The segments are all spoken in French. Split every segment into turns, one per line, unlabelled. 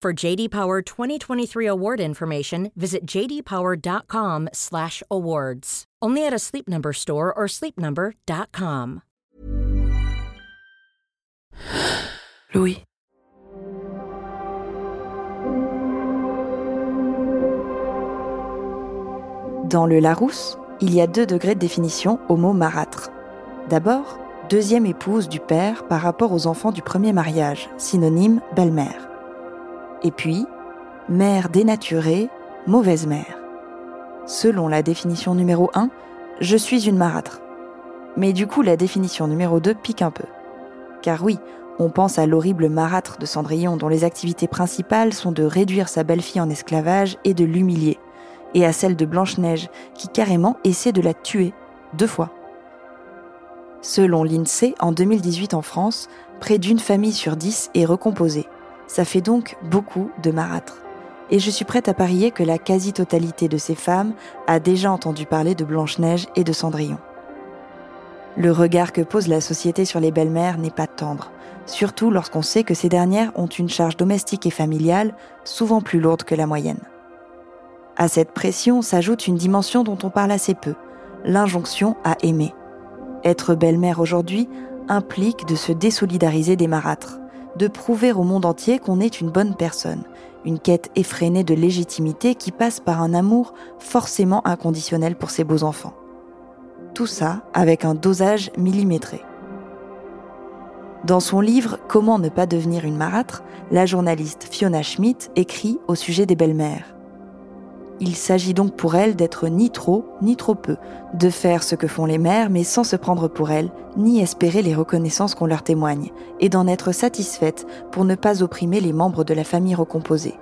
For JD Power 2023 award information, visit jdpower.com/awards. Only at a Sleep Number store or sleepnumber.com.
Louis. Dans le Larousse, il y a deux degrés de définition au mot marâtre. D'abord, deuxième épouse du père par rapport aux enfants du premier mariage, synonyme belle-mère. Et puis, mère dénaturée, mauvaise mère. Selon la définition numéro 1, je suis une marâtre. Mais du coup, la définition numéro 2 pique un peu. Car oui, on pense à l'horrible marâtre de Cendrillon dont les activités principales sont de réduire sa belle-fille en esclavage et de l'humilier, et à celle de Blanche-Neige qui carrément essaie de la tuer, deux fois. Selon l'INSEE, en 2018 en France, près d'une famille sur dix est recomposée. Ça fait donc beaucoup de marâtres. Et je suis prête à parier que la quasi-totalité de ces femmes a déjà entendu parler de Blanche-Neige et de Cendrillon. Le regard que pose la société sur les belles-mères n'est pas tendre, surtout lorsqu'on sait que ces dernières ont une charge domestique et familiale souvent plus lourde que la moyenne. À cette pression s'ajoute une dimension dont on parle assez peu, l'injonction à aimer. Être belle-mère aujourd'hui implique de se désolidariser des marâtres, de prouver au monde entier qu'on est une bonne personne, une quête effrénée de légitimité qui passe par un amour forcément inconditionnel pour ses beaux enfants. Tout ça avec un dosage millimétré. Dans son livre Comment ne pas devenir une marâtre, la journaliste Fiona Schmidt écrit au sujet des belles-mères. Il s'agit donc pour elle d'être ni trop ni trop peu, de faire ce que font les mères mais sans se prendre pour elles, ni espérer les reconnaissances qu'on leur témoigne, et d'en être satisfaite pour ne pas opprimer les membres de la famille recomposée.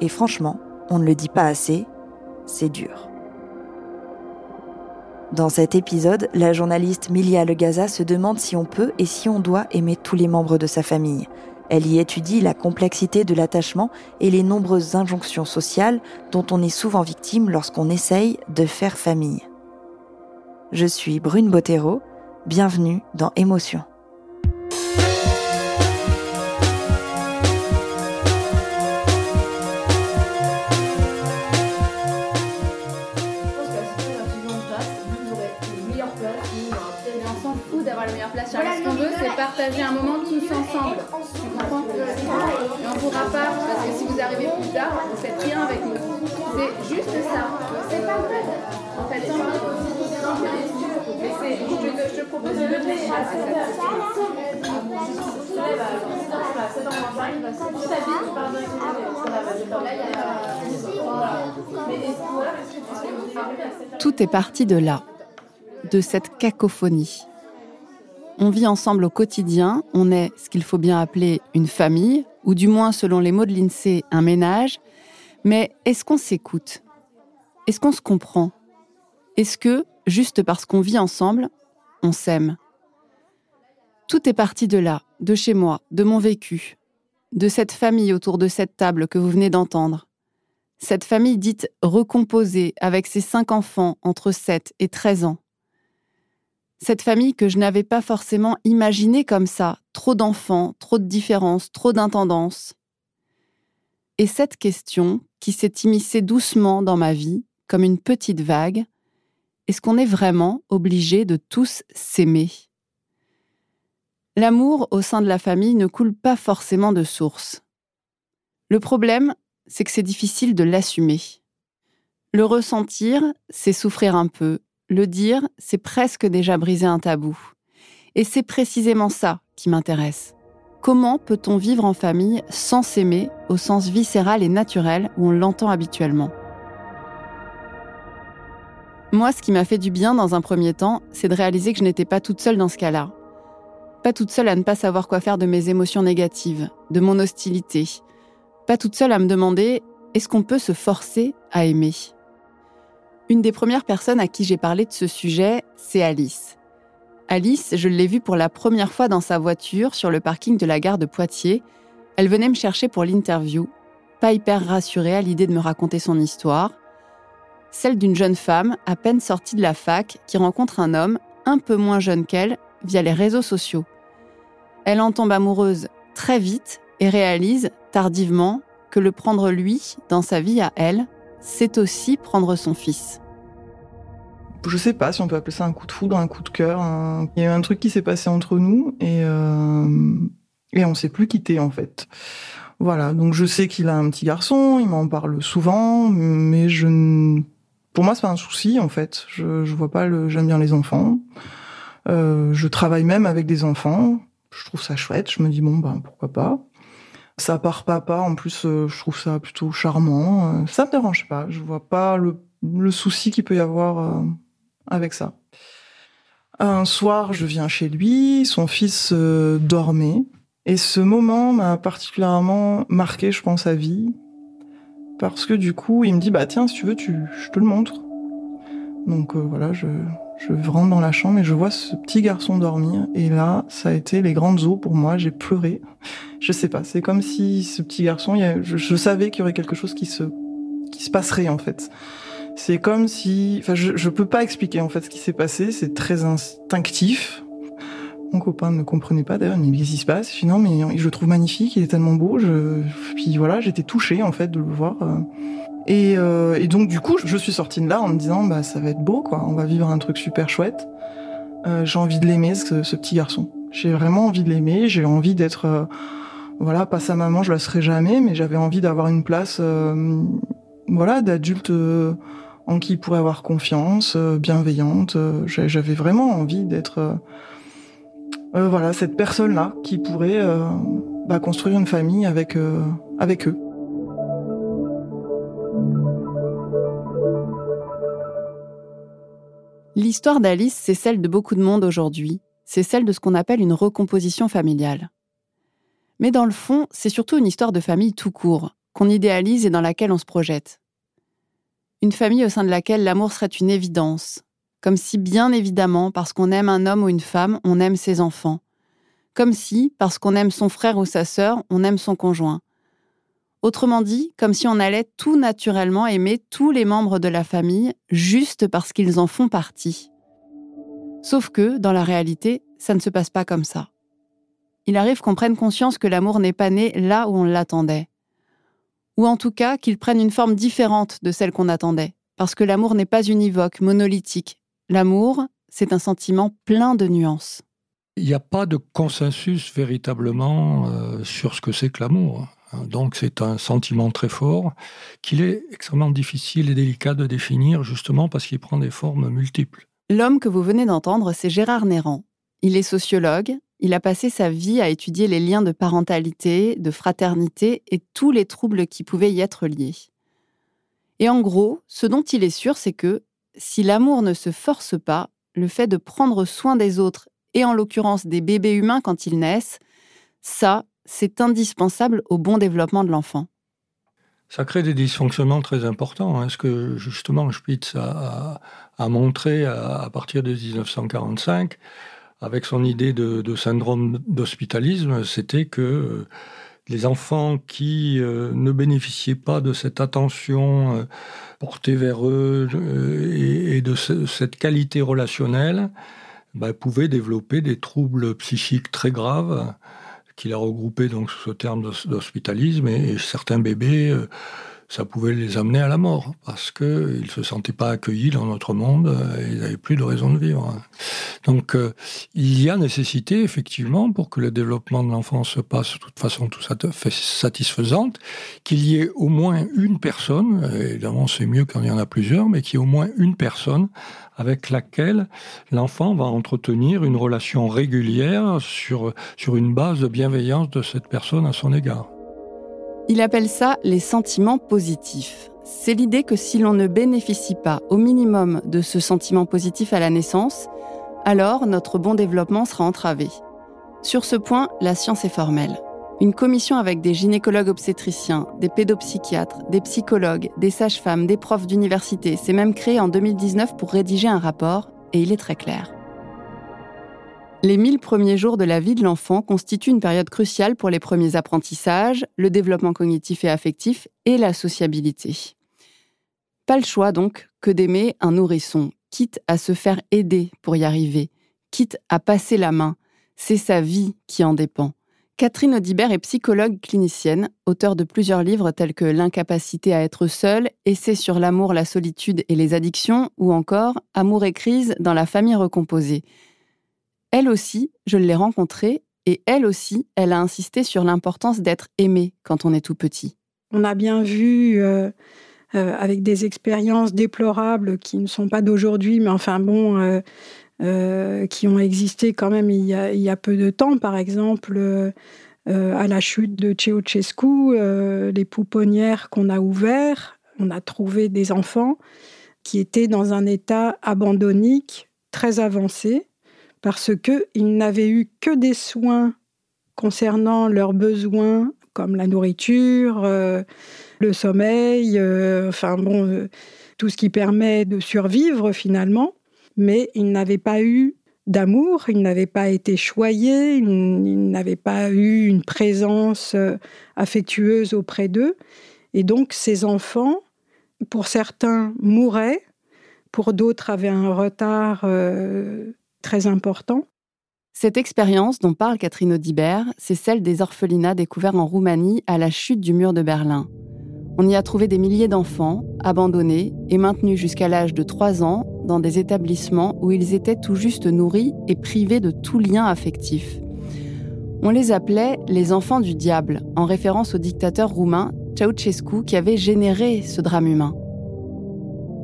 Et franchement, on ne le dit pas assez, c'est dur. Dans cet épisode, la journaliste Milia Legaza se demande si on peut et si on doit aimer tous les membres de sa famille, elle y étudie la complexité de l'attachement et les nombreuses injonctions sociales dont on est souvent victime lorsqu'on essaye de faire famille. Je suis Brune Bottero, bienvenue dans Émotion.
partager un moment tous ensemble. Ne pourra pas, parce que si vous arrivez plus tard, vous faites rien avec nous. C'est juste ça. C'est pas vrai. En fait, je, te propose faire à
Tout est parti de là, de cette cacophonie on vit ensemble au quotidien, on est ce qu'il faut bien appeler une famille, ou du moins selon les mots de l'INSEE, un ménage. Mais est-ce qu'on s'écoute? Est-ce qu'on se comprend? Est-ce que, juste parce qu'on vit ensemble, on s'aime? Tout est parti de là, de chez moi, de mon vécu, de cette famille autour de cette table que vous venez d'entendre. Cette famille dite recomposée avec ses cinq enfants entre 7 et 13 ans cette famille que je n'avais pas forcément imaginée comme ça, trop d'enfants, trop de différences, trop d'intendances. Et cette question, qui s'est immiscée doucement dans ma vie, comme une petite vague, est-ce qu'on est vraiment obligé de tous s'aimer? L'amour au sein de la famille ne coule pas forcément de source. Le problème, c'est que c'est difficile de l'assumer. Le ressentir, c'est souffrir un peu. Le dire, c'est presque déjà briser un tabou. Et c'est précisément ça qui m'intéresse. Comment peut-on vivre en famille sans s'aimer au sens viscéral et naturel où on l'entend habituellement? Moi, ce qui m'a fait du bien dans un premier temps, c'est de réaliser que je n'étais pas toute seule dans ce cas-là. Pas toute seule à ne pas savoir quoi faire de mes émotions négatives, de mon hostilité. Pas toute seule à me demander est-ce qu'on peut se forcer à aimer? Une des premières personnes à qui j'ai parlé de ce sujet, c'est Alice. Alice, je l'ai vue pour la première fois dans sa voiture sur le parking de la gare de Poitiers. Elle venait me chercher pour l'interview, pas hyper rassurée à l'idée de me raconter son histoire. Celle d'une jeune femme à peine sortie de la fac qui rencontre un homme un peu moins jeune qu'elle via les réseaux sociaux. Elle en tombe amoureuse très vite et réalise, tardivement, que le prendre lui dans sa vie à elle, c'est aussi prendre son fils
je sais pas si on peut appeler ça un coup de foudre, un coup de cœur. Il y a eu un truc qui s'est passé entre nous et euh... et on s'est plus quitté en fait. Voilà, donc je sais qu'il a un petit garçon, il m'en parle souvent, mais je pour moi c'est pas un souci en fait. Je je vois pas le j'aime bien les enfants. Euh, je travaille même avec des enfants. Je trouve ça chouette. Je me dis bon ben pourquoi pas. Ça part papa en plus, euh, je trouve ça plutôt charmant. Euh, ça me dérange pas. Je vois pas le le souci qu'il peut y avoir euh, avec ça. Un soir, je viens chez lui, son fils dormait, et ce moment m'a particulièrement marqué, je pense, à vie, parce que du coup, il me dit, bah tiens, si tu veux, tu, je te le montre. Donc voilà, je, je rentre dans la chambre et je vois ce petit garçon dormir, et là, ça a été les grandes eaux pour moi, j'ai pleuré. Je sais pas, c'est comme si ce petit garçon, je, savais qu'il y aurait quelque chose qui se, qui se passerait en fait. C'est comme si, enfin, je, je peux pas expliquer en fait ce qui s'est passé. C'est très instinctif. Mon copain ne comprenait pas d'ailleurs, mais qu'est-ce qui se passe? Je non, mais je le trouve magnifique, il est tellement beau. Je... Puis voilà, j'étais touchée en fait de le voir. Euh. Et, euh, et, donc du coup, je suis sortie de là en me disant, bah ça va être beau, quoi. On va vivre un truc super chouette. Euh, j'ai envie de l'aimer, ce, petit garçon. J'ai vraiment envie de l'aimer. J'ai envie d'être, euh, voilà, pas sa maman, je la serai jamais, mais j'avais envie d'avoir une place, euh, voilà, d'adulte en qui il pourrait avoir confiance, euh, bienveillante. Euh, j'avais vraiment envie d'être euh, voilà cette personne-là qui pourrait bah, construire une famille avec avec eux.
L'histoire d'Alice, c'est celle de beaucoup de monde aujourd'hui. C'est celle de ce qu'on appelle une recomposition familiale. Mais dans le fond, c'est surtout une histoire de famille tout court, qu'on idéalise et dans laquelle on se projette. Une famille au sein de laquelle l'amour serait une évidence, comme si bien évidemment, parce qu'on aime un homme ou une femme, on aime ses enfants. Comme si, parce qu'on aime son frère ou sa sœur, on aime son conjoint. Autrement dit, comme si on allait tout naturellement aimer tous les membres de la famille juste parce qu'ils en font partie. Sauf que, dans la réalité, ça ne se passe pas comme ça. Il arrive qu'on prenne conscience que l'amour n'est pas né là où on l'attendait ou en tout cas qu'il prenne une forme différente de celle qu'on attendait, parce que l'amour n'est pas univoque, monolithique. L'amour, c'est un sentiment plein de nuances.
Il n'y a pas de consensus véritablement euh, sur ce que c'est que l'amour. Hein. Donc c'est un sentiment très fort qu'il est extrêmement difficile et délicat de définir justement parce qu'il prend des formes multiples.
L'homme que vous venez d'entendre, c'est Gérard Néran. Il est sociologue, il a passé sa vie à étudier les liens de parentalité, de fraternité et tous les troubles qui pouvaient y être liés. Et en gros, ce dont il est sûr, c'est que si l'amour ne se force pas, le fait de prendre soin des autres, et en l'occurrence des bébés humains quand ils naissent, ça, c'est indispensable au bon développement de l'enfant.
Ça crée des dysfonctionnements très importants. Hein, ce que justement Spitz a, montré à, partir de 1945 avec son idée de, syndrome d'hospitalisme, c'était que euh, les enfants qui euh, ne bénéficiaient pas de cette attention euh, portée vers eux et, de cette qualité relationnelle bah, pouvaient développer des troubles psychiques très graves qu'il a regroupés donc sous ce terme d'hospitalisme et, certains bébés ça pouvait les amener à la mort, parce qu'ils ne se sentaient pas accueillis dans notre monde, et ils n'avaient plus de raison de vivre. Donc euh, il y a nécessité, effectivement, pour que le développement de l'enfant se passe de toute façon tout satisfaisante, qu'il y ait au moins une personne, évidemment c'est mieux quand il y en a plusieurs, mais qu'il y ait au moins une personne avec laquelle l'enfant va entretenir une relation régulière sur, sur une base de bienveillance de cette personne à son égard.
Il appelle ça les sentiments positifs. C'est l'idée que si l'on ne bénéficie pas au minimum de ce sentiment positif à la naissance, alors notre bon développement sera entravé. Sur ce point, la science est formelle. Une commission avec des gynécologues obstétriciens, des pédopsychiatres, des psychologues, des sages-femmes, des profs d'université s'est même créée en 2019 pour rédiger un rapport, et il est très clair. Les 1000 premiers jours de la vie de l'enfant constituent une période cruciale pour les premiers apprentissages, le développement cognitif et affectif et la sociabilité. Pas le choix donc que d'aimer un nourrisson, quitte à se faire aider pour y arriver, quitte à passer la main. C'est sa vie qui en dépend. Catherine Audibert est psychologue clinicienne, auteure de plusieurs livres tels que L'incapacité à être seule, Essai sur l'amour, la solitude et les addictions, ou encore Amour et crise dans la famille recomposée. Elle aussi, je l'ai rencontrée et elle aussi, elle a insisté sur l'importance d'être aimée quand on est tout petit.
On a bien vu, euh, euh, avec des expériences déplorables qui ne sont pas d'aujourd'hui, mais enfin bon, euh, qui ont existé quand même il y a, peu de temps, par exemple. à la chute de Ceausescu, les pouponnières qu'on a ouvertes, on a trouvé des enfants qui étaient dans un état abandonnique très avancé, parce qu'ils n'avaient eu que des soins concernant leurs besoins, comme la nourriture, euh, le sommeil, euh, enfin bon, euh, tout ce qui permet de survivre finalement, mais ils n'avaient pas eu d'amour, ils n'avaient pas été choyés, ils n'avaient pas eu une présence affectueuse auprès d'eux. Et donc ces enfants, pour certains, mouraient, pour d'autres avaient un retard très important.
Cette expérience dont parle Catherine Audibert, c'est celle des orphelinats découverts en Roumanie à la chute du mur de Berlin. On y a trouvé des milliers d'enfants, abandonnés et maintenus jusqu'à l'âge de 3 ans dans des établissements où ils étaient tout juste nourris et privés de tout lien affectif. On les appelait les enfants du diable, en référence au dictateur roumain Ceausescu qui avait généré ce drame humain.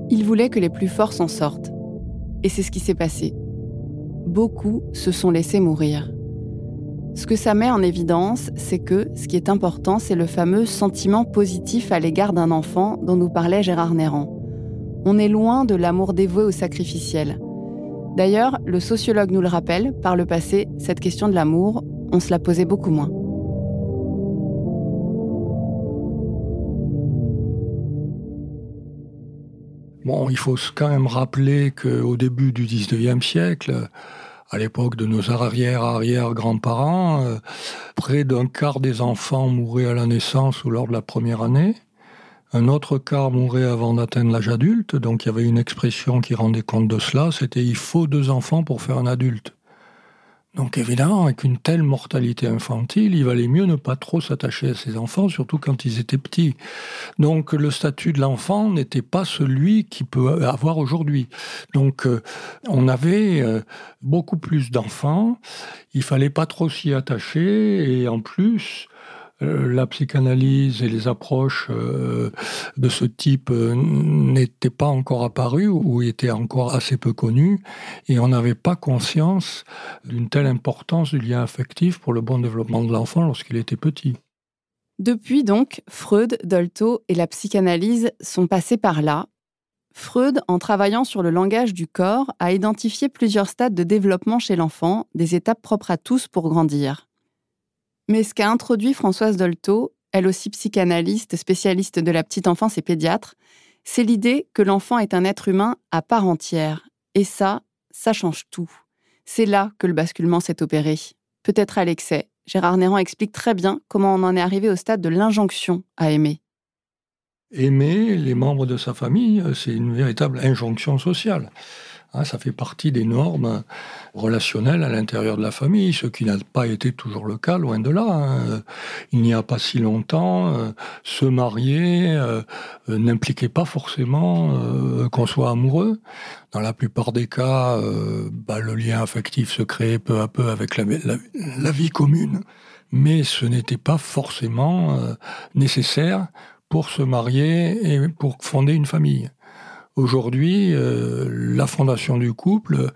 Il voulait que les plus forts s'en sortent. Et c'est ce qui s'est passé beaucoup se sont laissés mourir. Ce que ça met en évidence, c'est que ce qui est important, c'est le fameux sentiment positif à l'égard d'un enfant dont nous parlait Gérard Néran. On est loin de l'amour dévoué au sacrificiel. D'ailleurs, le sociologue nous le rappelle, par le passé, cette question de l'amour, on se la posait beaucoup moins.
Bon, il faut quand même rappeler qu'au début du 19e siècle, à l'époque de nos arrière-arrière-grands-parents, euh, près d'un quart des enfants mouraient à la naissance ou lors de la première année. Un autre quart mourait avant d'atteindre l'âge adulte, donc il y avait une expression qui rendait compte de cela, c'était il faut deux enfants pour faire un adulte. Donc évidemment, avec une telle mortalité infantile, il valait mieux ne pas trop s'attacher à ses enfants, surtout quand ils étaient petits. Donc le statut de l'enfant n'était pas celui qu'il peut avoir aujourd'hui. Donc euh, on avait euh, beaucoup plus d'enfants, il fallait pas trop s'y attacher, et en plus, la psychanalyse et les approches euh, de ce type euh, n'étaient pas encore apparues ou étaient encore assez peu connues, et on n'avait pas conscience d'une telle importance du lien affectif pour le bon développement de l'enfant lorsqu'il était petit.
Depuis donc, Freud, Dolto et la psychanalyse sont passés par là. Freud, en travaillant sur le langage du corps, a identifié plusieurs stades de développement chez l'enfant, des étapes propres à tous pour grandir. Mais ce qu'a introduit Françoise Dolto, elle aussi psychanalyste, spécialiste de la petite enfance et pédiatre, c'est l'idée que l'enfant est un être humain à part entière. Et ça, ça change tout. C'est là que le basculement s'est opéré. Peut-être à l'excès. Gérard Néran explique très bien comment on en est arrivé au stade de l'injonction à aimer.
Aimer les membres de sa famille, c'est une véritable injonction sociale. Hein, ça fait partie des normes relationnelles à l'intérieur de la famille, ce qui n'a pas été toujours le cas, loin de là. Hein. Il n'y a pas si longtemps, euh, se marier euh, n'impliquait pas forcément euh, qu'on soit amoureux. Dans la plupart des cas, bah, le lien affectif se créait peu à peu avec la vie commune, mais ce n'était pas forcément nécessaire pour se marier et pour fonder une famille. Aujourd'hui, euh, la fondation du couple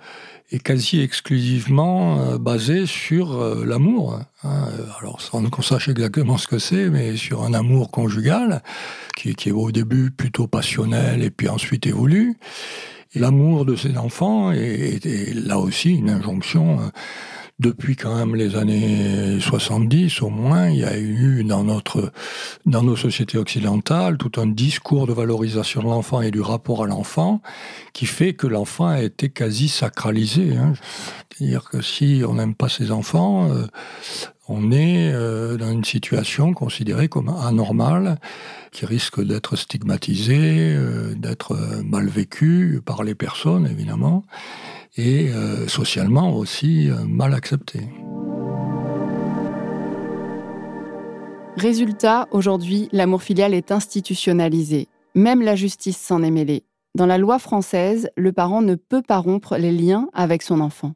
est quasi exclusivement euh, basée sur euh, l'amour. Hein. Alors, sans qu'on sache exactement ce que c'est, mais sur un amour conjugal, qui, est au début plutôt passionnel et puis ensuite évolue. L'amour de ses enfants est, est, là aussi une injonction depuis quand même les années 70 au moins, il y a eu dans notre dans nos sociétés occidentales tout un discours de valorisation de l'enfant et du rapport à l'enfant qui fait que l'enfant a été quasi sacralisé. Hein. C'est-à-dire que si on n'aime pas ses enfants, euh, on est euh, dans une situation considérée comme anormale, qui risque d'être stigmatisée, euh, d'être mal vécue par les personnes, évidemment et euh, socialement aussi euh, mal accepté.
Résultat, aujourd'hui, l'amour filial est institutionnalisé. Même la justice s'en est mêlée. Dans la loi française, le parent ne peut pas rompre les liens avec son enfant.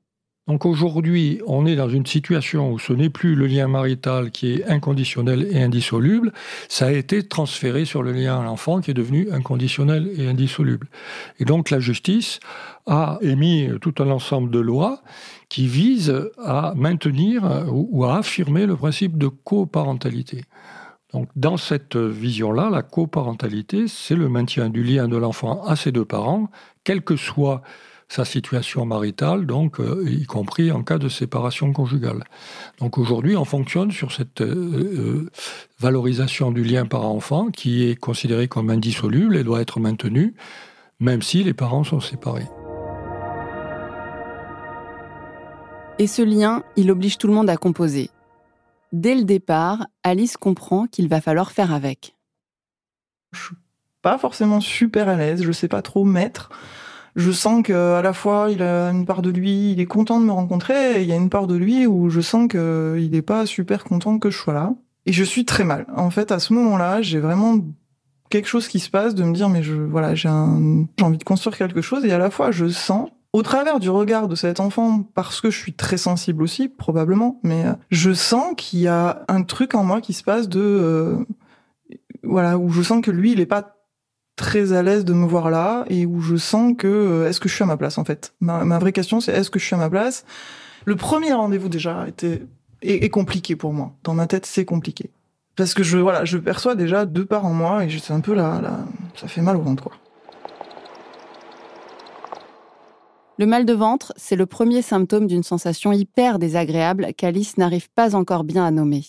Donc aujourd'hui, on est dans une situation où ce n'est plus le lien marital qui est inconditionnel et indissoluble, ça a été transféré sur le lien à l'enfant qui est devenu inconditionnel et indissoluble. Et donc la justice a émis tout un ensemble de lois qui visent à maintenir ou à affirmer le principe de coparentalité. Donc, dans cette vision-là, la coparentalité, c'est le maintien du lien de l'enfant à ses deux parents, quel que soit sa situation maritale, donc euh, y compris en cas de séparation conjugale. Donc aujourd'hui, on fonctionne sur cette euh, euh, valorisation du lien parent-enfant qui est considéré comme indissoluble et doit être maintenu, même si les parents sont séparés.
Et ce lien, il oblige tout le monde à composer. Dès le départ, Alice comprend qu'il va falloir faire avec.
Je suis pas forcément super à l'aise, je sais pas trop mettre je sens que à la fois il a une part de lui, il est content de me rencontrer, et il y a une part de lui où je sens qu'il n'est pas super content que je sois là. Et je suis très mal. En fait, à ce moment-là, j'ai vraiment quelque chose qui se passe de me dire mais je voilà j'ai j'ai envie de construire quelque chose et à la fois je sens au travers du regard de cet enfant parce que je suis très sensible aussi probablement mais euh, je sens qu'il y a un truc en moi qui se passe de euh, voilà où je sens que lui il est pas très à l'aise de me voir là et où je sens que euh, est-ce que je suis à ma place en fait? Ma, vraie question c'est est-ce que je suis à ma place? Le premier rendez-vous déjà était est, compliqué pour moi. Dans ma tête c'est compliqué parce que je voilà je perçois déjà deux parts en moi et c'est un peu là, là ça fait mal au ventre quoi.
Le mal de ventre, c'est le premier symptôme d'une sensation hyper désagréable qu'Alice n'arrive pas encore bien à nommer.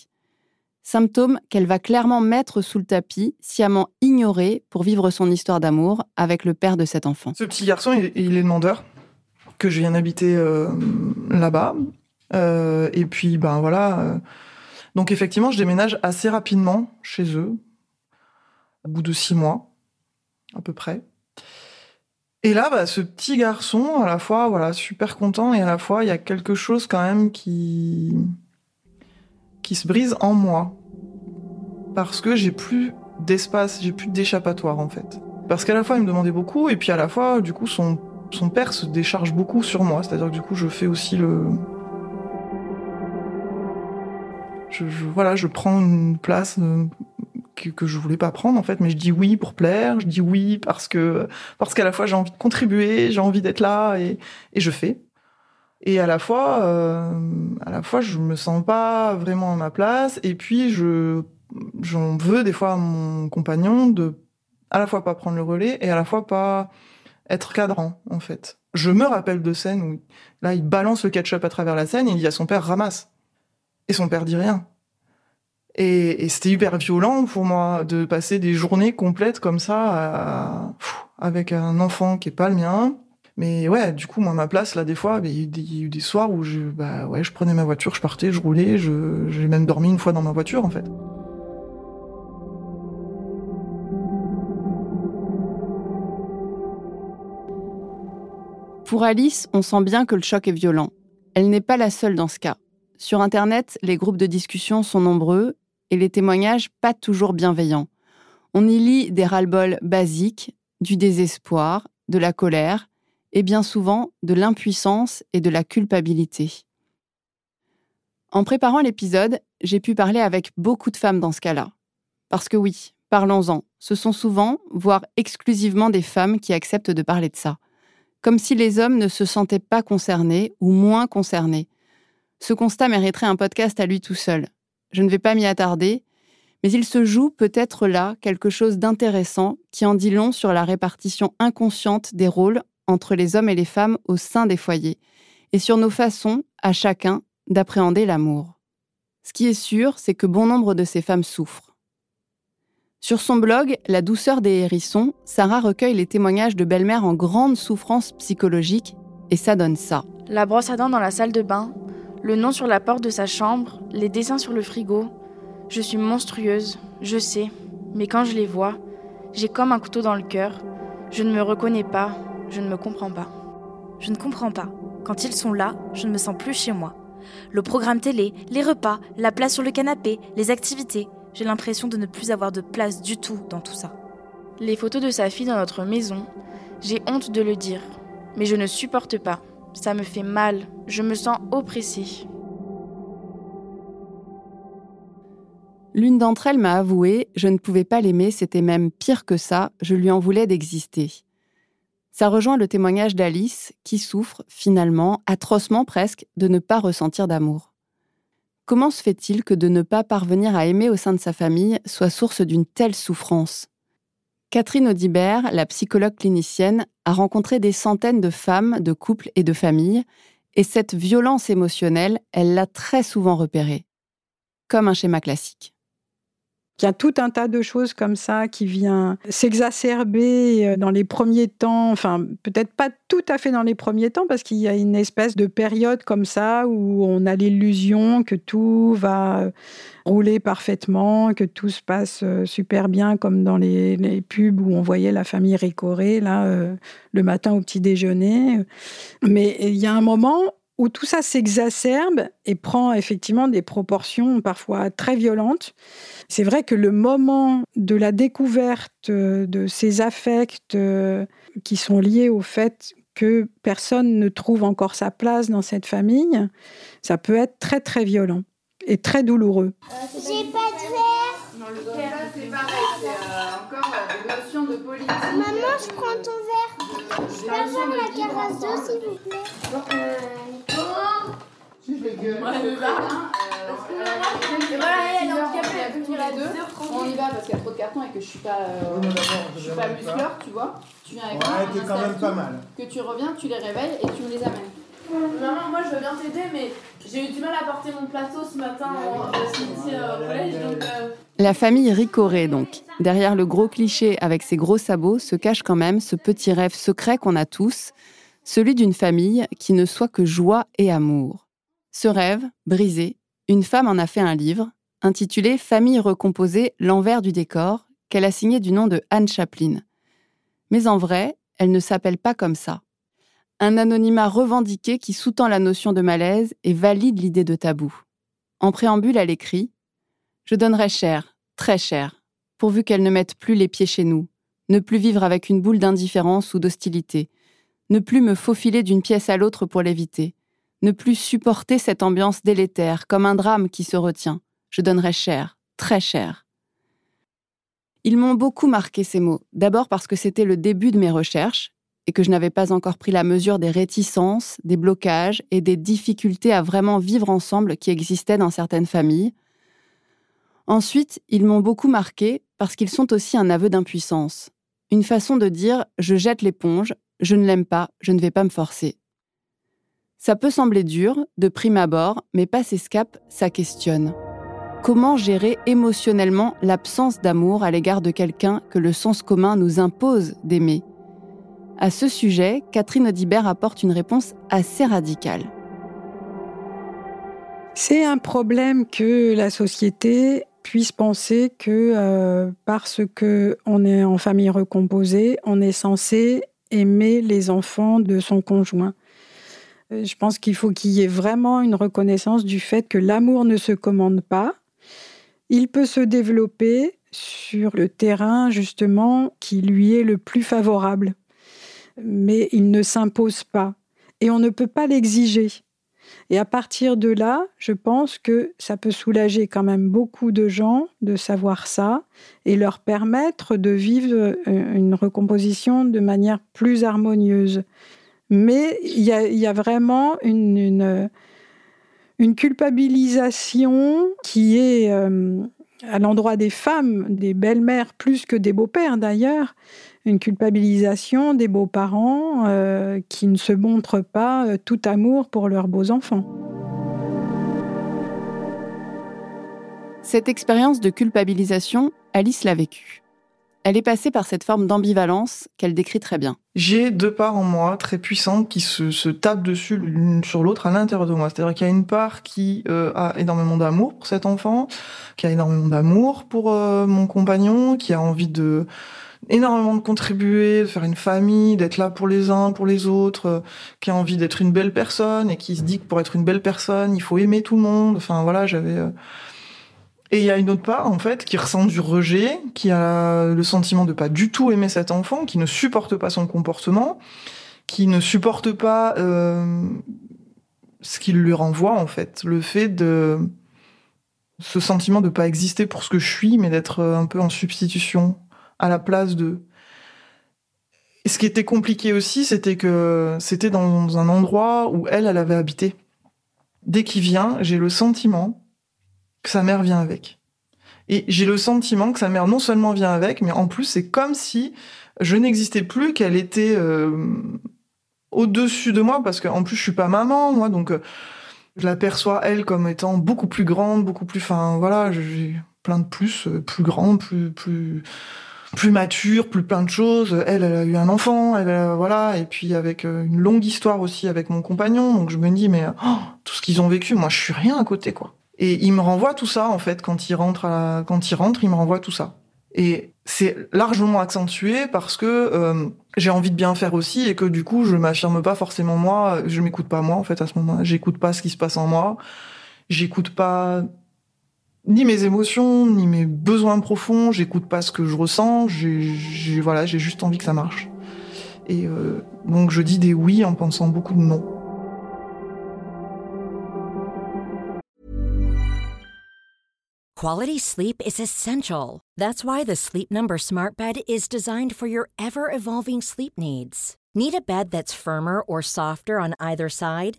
Symptôme qu'elle va clairement mettre sous le tapis, sciemment ignoré pour vivre son histoire d'amour avec le père de cet enfant.
Ce petit garçon, il, est demandeur, que je viens d'habiter euh, là-bas. Euh, et puis, ben voilà. Euh, donc effectivement, je déménage assez rapidement chez eux, au bout de six mois, à peu près. Et là, bah, ce petit garçon, à la fois, voilà, super content, et à la fois, il y a quelque chose quand même qui se brise en moi. Parce que j'ai plus d'espace, j'ai plus d'échappatoire en fait. Parce qu'à la fois il me demandait beaucoup et puis à la fois du coup son, son père se décharge beaucoup sur moi. C'est-à-dire que du coup je fais aussi le... Je, voilà, je prends une place euh, que, je voulais pas prendre en fait, mais je dis oui pour plaire, je dis oui parce que parce qu'à la fois j'ai envie de contribuer, j'ai envie d'être là et je fais. Et à la fois, euh, à la fois, je me sens pas vraiment à ma place. Et puis, je, j'en veux des fois à mon compagnon de, à la fois pas prendre le relais et à la fois pas être cadrant, en fait. Je me rappelle de scènes où, là, il balance le ketchup à travers la scène et il dit à son père, ramasse. Et son père dit rien. Et, et c'était hyper violent pour moi de passer des journées complètes comme ça avec un enfant qui est pas le mien, mais ouais, du coup, moi, ma place, là, des fois, il y, a eu des soirs où je, bah, ouais, je prenais ma voiture, je partais, je roulais, j'ai même dormi une fois dans ma voiture, en fait.
Pour Alice, on sent bien que le choc est violent. Elle n'est pas la seule dans ce cas. Sur Internet, les groupes de discussion sont nombreux et les témoignages pas toujours bienveillants. On y lit des ras-le-bol basiques, du désespoir, de la colère et bien souvent de l'impuissance et de la culpabilité. En préparant l'épisode, j'ai pu parler avec beaucoup de femmes dans ce cas-là. Parce que oui, parlons-en, ce sont souvent, voire exclusivement des femmes qui acceptent de parler de ça. Comme si les hommes ne se sentaient pas concernés ou moins concernés. Ce constat mériterait un podcast à lui tout seul. Je ne vais pas m'y attarder, mais il se joue peut-être là quelque chose d'intéressant qui en dit long sur la répartition inconsciente des rôles entre les hommes et les femmes au sein des foyers, et sur nos façons, à chacun, d'appréhender l'amour. Ce qui est sûr, c'est que bon nombre de ces femmes souffrent. Sur son blog La douceur des hérissons, Sarah recueille les témoignages de belles-mères en grande souffrance psychologique, et ça donne ça.
La brosse à dents dans la salle de bain, le nom sur la porte de sa chambre, les dessins sur le frigo. Je suis monstrueuse, je sais, mais quand je les vois, j'ai comme un couteau dans le cœur. Je ne me reconnais pas, je ne me comprends pas.
Je ne comprends pas. Quand ils sont là, je ne me sens plus chez moi. Le programme télé, les repas, la place sur le canapé, les activités, j'ai l'impression de ne plus avoir de place du tout dans tout ça.
Les photos de sa fille dans notre maison, j'ai honte de le dire, mais je ne supporte pas. Ça me fait mal, je me sens oppressée.
L'une d'entre elles m'a avoué Je ne pouvais pas l'aimer, c'était même pire que ça, je lui en voulais d'exister. Ça rejoint le témoignage d'Alice, qui souffre, finalement, atrocement presque, de ne pas ressentir d'amour. Comment se fait-il que de ne pas parvenir à aimer au sein de sa famille soit source d'une telle souffrance? Catherine Audibert, la psychologue clinicienne, a rencontré des centaines de femmes, de couples et de familles, et cette violence émotionnelle, elle l'a très souvent repérée, comme un schéma classique.
Il y a tout un tas de choses comme ça qui vient s'exacerber euh, dans les premiers temps, enfin peut-être pas tout à fait dans les premiers temps, parce qu'il y a une espèce de période comme ça où on a l'illusion que tout va rouler parfaitement, que tout se passe euh, super bien, comme dans les, pubs où on voyait la famille récorée là euh, le matin au petit déjeuner. Mais il y a un moment où tout ça s'exacerbe et prend effectivement des proportions parfois très violentes. C'est vrai que le moment de la découverte de ces affects euh, qui sont liés au fait que personne ne trouve encore sa place dans cette famille, ça peut être très très violent et très douloureux.
J'ai pas de verre.
Non, le verre, c'est pareil, c'est euh, encore euh, des notions de politique.
Maman, je prends ton verre. Je peux avoir la carasse d'eau, s'il vous plaît. Bon, euh,
je vais gueuler. Ouais, le jardin. On y va parce qu'il y a trop de cartons et que je suis pas, euh, je suis pas muscleur, tu vois. Tu viens avec moi.
Ouais, t'es quand même pas mal.
Que tu reviens, tu les réveilles et tu me les amènes.
Maman, moi je veux bien t'aider, mais j'ai eu du mal à porter mon plateau ce matin au euh, collège. Donc, euh,
La famille Ricoré, donc. Derrière le gros cliché avec ses gros sabots se cache quand même ce petit rêve secret qu'on a tous, celui d'une famille qui ne soit que joie et amour. Ce rêve, brisé, une femme en a fait un livre, intitulé Famille recomposée, l'envers du décor, qu'elle a signé du nom de Anne Chaplin. Mais en vrai, elle ne s'appelle pas comme ça. Un anonymat revendiqué qui sous-tend la notion de malaise et valide l'idée de tabou. En préambule, elle écrit Je donnerais cher, très cher, pourvu qu'elle ne mette plus les pieds chez nous, ne plus vivre avec une boule d'indifférence ou d'hostilité, ne plus me faufiler d'une pièce à l'autre pour l'éviter, ne plus supporter cette ambiance délétère, comme un drame qui se retient. Je donnerais cher, très cher. Ils m'ont beaucoup marqué ces mots, d'abord parce que c'était le début de mes recherches et que je n'avais pas encore pris la mesure des réticences, des blocages et des difficultés à vraiment vivre ensemble qui existaient dans certaines familles. Ensuite, ils m'ont beaucoup marqué parce qu'ils sont aussi un aveu d'impuissance, une façon de dire je jette l'éponge, je ne l'aime pas, je ne vais pas me forcer. Ça peut sembler dur, de prime abord, mais pas s'escape, ça questionne. Comment gérer émotionnellement l'absence d'amour à l'égard de quelqu'un que le sens commun nous impose d'aimer? À ce sujet, Catherine Audibert apporte une réponse assez radicale.
C'est un problème que la société puisse penser que euh, parce que on est en famille recomposée, on est censé aimer les enfants de son conjoint. Euh, je pense qu'il faut qu'il y ait vraiment une reconnaissance du fait que l'amour ne se commande pas. Il peut se développer sur le terrain justement qui lui est le plus favorable, mais il ne s'impose pas et on ne peut pas l'exiger. Et à partir de là, je pense que ça peut soulager quand même beaucoup de gens de savoir ça et leur permettre de vivre euh, une recomposition de manière plus harmonieuse. Mais il y a, vraiment une, une, culpabilisation qui est euh, à l'endroit des femmes, des belles-mères plus que des beaux-pères d'ailleurs, une culpabilisation des beaux-parents euh, qui ne se montrent pas euh, tout amour pour leurs beaux enfants.
Cette expérience de culpabilisation, Alice l'a vécue. Elle est passée par cette forme d'ambivalence qu'elle décrit très bien.
J'ai deux parts en moi très puissantes qui se, tapent dessus l'une sur l'autre à l'intérieur de moi. C'est-à-dire qu'il y a une part qui euh, a énormément d'amour pour cet enfant, qui a énormément d'amour pour mon compagnon, qui a envie de énormément de contribuer, de faire une famille, d'être là pour les uns, pour les autres, euh, qui a envie d'être une belle personne et qui se dit que pour être une belle personne, il faut aimer tout le monde. Enfin voilà, j'avais. Euh, et il y a une autre part en fait qui ressent du rejet, qui a le sentiment de pas du tout aimer cet enfant, qui ne supporte pas son comportement, qui ne supporte pas euh, ce qu'il lui renvoie en fait, le fait de ce sentiment de pas exister pour ce que je suis, mais d'être un peu en substitution à la place de. ce qui était compliqué aussi, c'était que c'était dans un endroit où elle, elle avait habité. Dès qu'il vient, j'ai le sentiment que sa mère vient avec. Et j'ai le sentiment que sa mère non seulement vient avec, mais en plus c'est comme si je n'existais plus, qu'elle était euh, au-dessus de moi, parce qu'en plus je suis pas maman, moi, donc euh, je l'aperçois elle comme étant beaucoup plus grande, beaucoup plus, enfin voilà, j'ai plein de plus, euh, plus grande, plus plus plus mature, plus plein de choses. Elle, elle a eu un enfant, elle, voilà, et puis avec euh, une longue histoire aussi avec mon compagnon. Donc je me dis, mais oh, tout ce qu'ils ont vécu, moi, je suis rien à côté, quoi. Et il me renvoie tout ça, en fait, quand il rentre, à quand il rentre, il me renvoie tout ça. Et c'est largement accentué parce que euh, j'ai envie de bien faire aussi et que du coup, je m'affirme pas forcément moi, je m'écoute pas moi, en fait, à ce moment-là. J'écoute pas ce qui se passe en moi. J'écoute pas ni mes émotions, ni mes besoins profonds. J'écoute pas ce que je ressens. J'ai, juste envie que ça marche. Et euh, donc je dis des oui en pensant beaucoup de non.
Quality sleep is essential. That's why the Sleep Number Smart Bed is designed for your ever-evolving sleep needs. Need a bed that's firmer or softer on either side?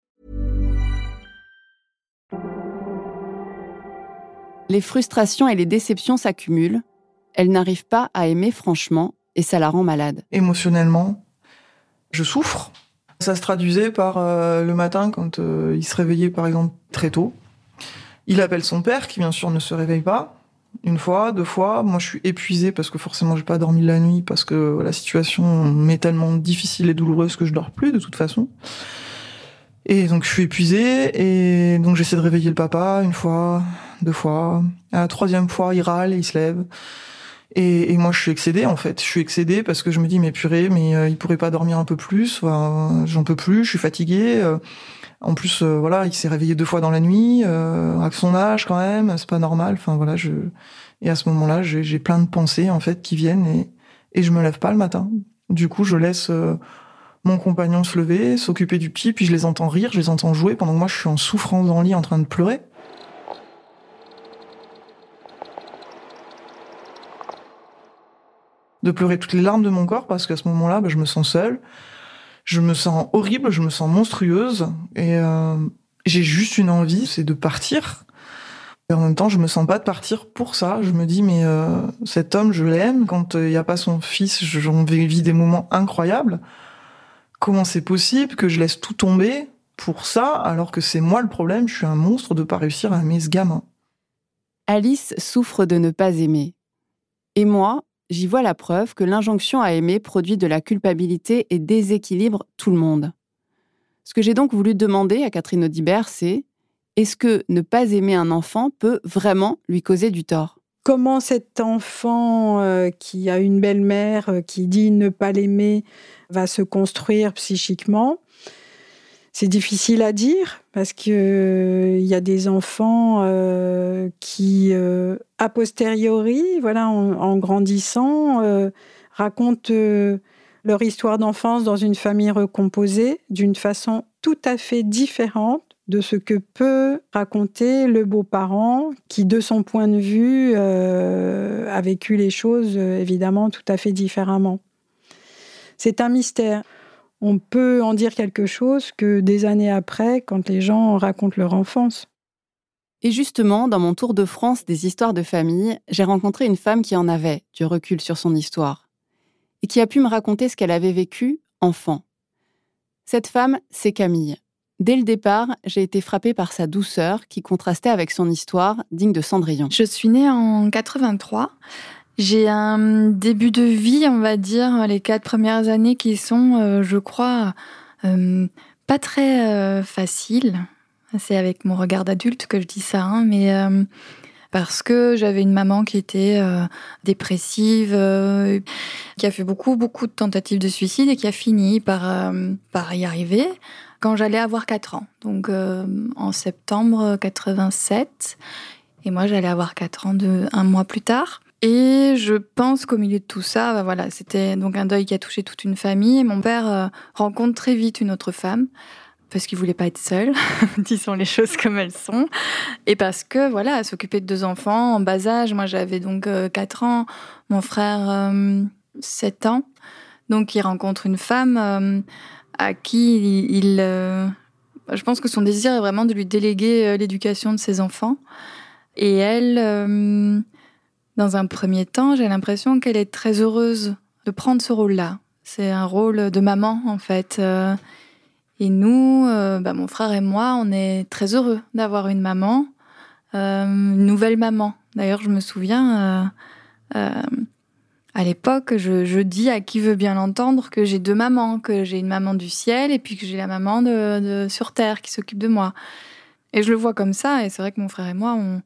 Les frustrations et les déceptions s'accumulent. Elle n'arrive pas à aimer franchement et ça la rend malade.
Émotionnellement, je souffre. Ça se traduisait par euh, le matin quand euh, il se réveillait par exemple très tôt. Il appelle son père qui bien sûr ne se réveille pas. Une fois, deux fois. Moi je suis épuisée parce que forcément j'ai pas dormi la nuit parce que la situation m'est tellement difficile et douloureuse que je dors plus de toute façon. Et donc je suis épuisée et donc j'essaie de réveiller le papa une fois, deux fois. À la troisième fois, il râle et il se lève. Et, moi, je suis excédée en fait. Je suis excédée parce que je me dis mais purée, mais euh, il pourrait pas dormir un peu plus. J'en peux plus. Je suis fatiguée. Euh. en plus, euh, voilà, il s'est réveillé deux fois dans la nuit. avec son âge quand même, c'est pas normal. Enfin voilà, je et à ce moment-là, j'ai plein de pensées en fait qui viennent et et je me lève pas le matin. Du coup, je laisse mon compagnon se lever, s'occuper du petit, puis je les entends rire, je les entends jouer pendant que moi je suis en souffrance dans le lit en train de pleurer. De pleurer toutes les larmes de mon corps parce qu'à ce moment-là, bah, je me sens seule, je me sens horrible, je me sens monstrueuse et euh, j'ai juste une envie, c'est de partir. Et en même temps, je me sens pas de partir pour ça. Je me dis, mais euh, cet homme, je l'aime. Quand euh, il n'y a pas son fils, j'en vis des moments incroyables comment c'est possible que je laisse tout tomber pour ça, alors que c'est moi le problème, je suis un monstre de pas réussir à aimer ce gamin.
Alice souffre de ne pas aimer. Et moi, j'y vois la preuve que l'injonction à aimer produit de la culpabilité et déséquilibre tout le monde. Ce que j'ai donc voulu demander à Catherine Audibert, c'est est-ce que ne pas aimer un enfant peut vraiment lui causer du tort?
Comment cet enfant euh, qui a une belle-mère euh, qui dit ne pas l'aimer va se construire psychiquement? C'est difficile à dire parce que il y a des enfants euh, qui, a posteriori, voilà, en, grandissant, racontent leur histoire d'enfance dans une famille recomposée d'une façon tout à fait différente de ce que peut raconter le beau-parent qui, de son point de vue, euh, a vécu les choses euh, évidemment tout à fait différemment. C'est un mystère. On peut en dire quelque chose que des années après, quand les gens racontent leur enfance.
Et justement, dans mon tour de France des histoires de famille, j'ai rencontré une femme qui en avait du recul sur son histoire et qui a pu me raconter ce qu'elle avait vécu enfant. Cette femme, c'est Camille. Dès le départ, j'ai été frappée par sa douceur qui contrastait avec son histoire, digne de Cendrillon.
Je suis née en 83. J'ai un début de vie, on va dire, les quatre premières années qui sont, euh, je crois, euh, pas très euh, faciles. C'est avec mon regard d'adulte que je dis ça, hein, mais parce que j'avais une maman qui était dépressive, qui a fait beaucoup, beaucoup de tentatives de suicide et qui a fini par, y arriver quand j'allais avoir 4 ans, donc en septembre 87. Et moi, j'allais avoir 4 ans de, un mois plus tard. Et je pense qu'au milieu de tout ça, bah voilà, c'était donc un deuil qui a touché toute une famille. mon père euh, rencontre très vite une autre femme parce qu'il voulait pas être seul, disons les choses comme elles sont, et parce que voilà, s'occuper de deux enfants en bas âge. Moi, j'avais donc 4 euh, ans, mon frère 7 ans, donc il rencontre une femme à qui il, euh, je pense que son désir est vraiment de lui déléguer euh, l'éducation de ses enfants. Et elle, euh, dans un premier temps, j'ai l'impression qu'elle est très heureuse de prendre ce rôle-là. C'est un rôle de maman, en fait. Et nous, bah, mon frère et moi, on est très heureux d'avoir une maman, une nouvelle maman. D'ailleurs, je me souviens, à l'époque, je, dis à qui veut bien l'entendre que j'ai deux mamans, que j'ai une maman du ciel et puis que j'ai la maman de, sur terre qui s'occupe de moi. Et je le vois comme ça, et c'est vrai que mon frère et moi, on,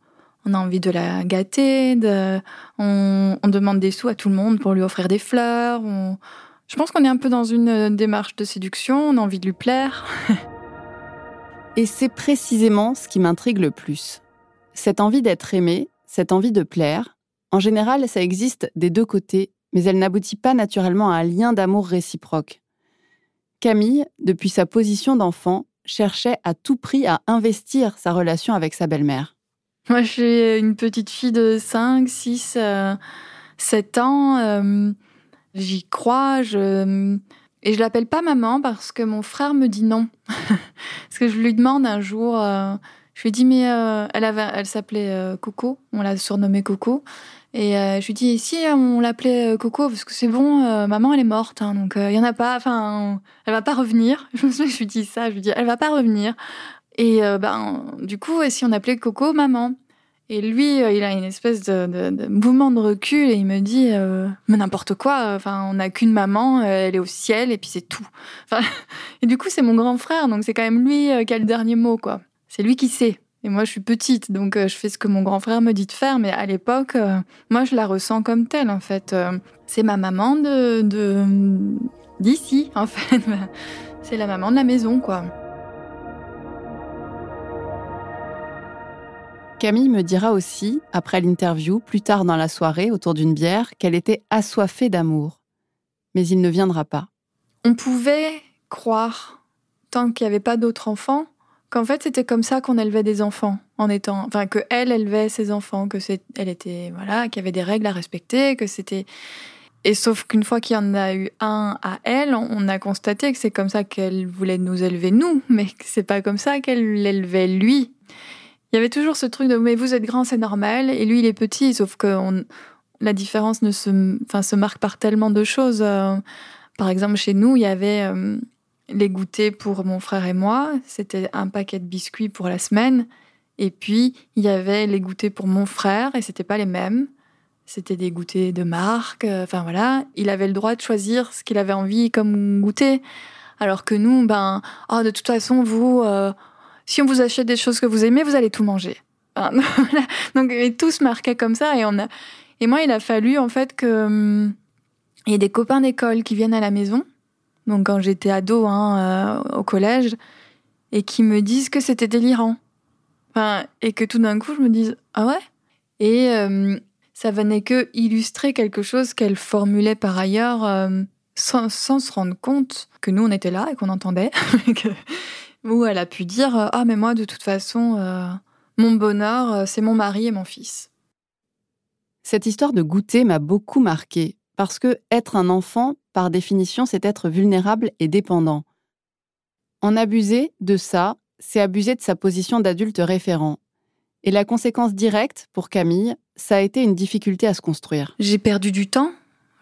a envie de la gâter, de, on, demande des sous à tout le monde pour lui offrir des fleurs. je pense qu'on est un peu dans une démarche de séduction, on a envie de lui plaire.
et c'est précisément ce qui m'intrigue le plus. Cette envie d'être aimé, cette envie de plaire, en général, ça existe des deux côtés, mais elle n'aboutit pas naturellement à un lien d'amour réciproque. Camille, depuis sa position d'enfant, cherchait à tout prix à investir sa relation avec sa belle-mère.
Moi, suis une petite fille de 5, 6, 7 ans. Euh, j'y crois. Je... Et je l'appelle pas maman parce que mon frère me dit non. parce que je lui demande un jour, euh, je lui dis mais euh, elle elle s'appelait Coco, on l'a surnommée Coco. Et je lui dis, si on l'appelait Coco, parce que c'est bon, maman elle est morte, hein, donc il y en a pas, enfin, elle va pas revenir. Je me lui dis ça, je lui dis, elle va pas revenir. Et ben, du coup, si on appelait Coco maman? Et lui, il a une espèce de, mouvement de recul et il me dit, mais n'importe quoi, enfin, on n'a qu'une maman, elle est au ciel et puis c'est tout. et du coup, c'est mon grand frère, donc c'est quand même lui qui a le dernier mot, quoi. C'est lui qui sait. Et moi, je suis petite, donc euh, je fais ce que mon grand frère me dit de faire. Mais à l'époque, euh, moi, je la ressens comme telle, en fait. Euh, c'est ma maman de d'ici, en fait. c'est la maman de la maison, quoi.
Camille me dira aussi, après l'interview, plus tard dans la soirée, autour d'une bière, qu'elle était assoiffée d'amour. Mais il ne viendra pas.
On pouvait croire, tant qu'il n'y avait pas d'autres enfants, qu'en fait c'était comme ça qu'on élevait des enfants en étant enfin que elle élevait ses enfants que c'est elle était voilà qu'il y avait des règles à respecter que c'était et sauf qu'une fois qu'il y en a eu un à elle on a constaté que c'est comme ça qu'elle voulait nous élever nous mais que c'est pas comme ça qu'elle l'élevait lui il y avait toujours ce truc de mais vous êtes grand c'est normal et lui il est petit sauf que la différence ne se marque par tellement de choses euh, par exemple chez nous il y avait euh, les goûters pour mon frère et moi. C'était un paquet de biscuits pour la semaine. Et puis, il y avait les goûters pour mon frère, et c'était pas les mêmes. C'était des goûters de marque. euh, Enfin voilà, il avait le droit de choisir ce qu'il avait envie comme goûter. Alors que nous, ben, oh, de toute façon, vous, si on vous achète des choses que vous aimez, vous allez tout manger. Donc, tout se marquait comme ça. Et, moi, il a fallu, en fait, que. hum, y ait des copains d'école qui viennent à la maison. Donc, quand j'étais ado, hein, euh, au collège, et qui me disent que c'était délirant. Et que tout d'un coup, je me dise Ah ouais? Et euh, ça venait que illustrer quelque chose qu'elle formulait par ailleurs sans, sans se rendre compte que nous, on était là et qu'on entendait. où elle a pu dire euh, Ah, mais moi, de toute façon, euh, mon bonheur, euh, c'est mon mari et mon fils.
Cette histoire de goûter m'a beaucoup marqué parce que être un enfant, par définition, c'est être vulnérable et dépendant. En abuser de ça, c'est abuser de sa position d'adulte référent. Et la conséquence directe, pour Camille, ça a été une difficulté à se construire.
J'ai perdu du temps,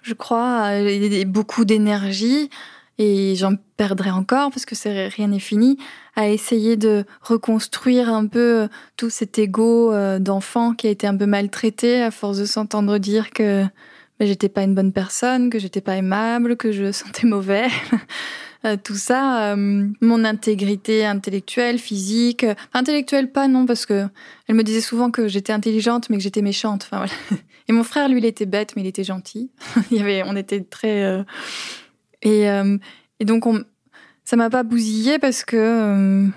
je crois, et beaucoup d'énergie, et j'en perdrai encore parce que rien n'est fini, à essayer de reconstruire un peu euh, tout cet ego euh, d'enfant qui a été un peu maltraité à force de s'entendre dire que ben, j'étais pas une bonne personne, que j'étais pas aimable, que je sentais mauvais. Euh, tout ça, mon intégrité intellectuelle, physique, intellectuelle pas non parce que elle me disait souvent que j'étais intelligente mais que j'étais méchante. Et mon frère lui il était bête mais il était gentil. il y avait, on était très et euh, et donc on, ça m'a pas bousillé parce que euh,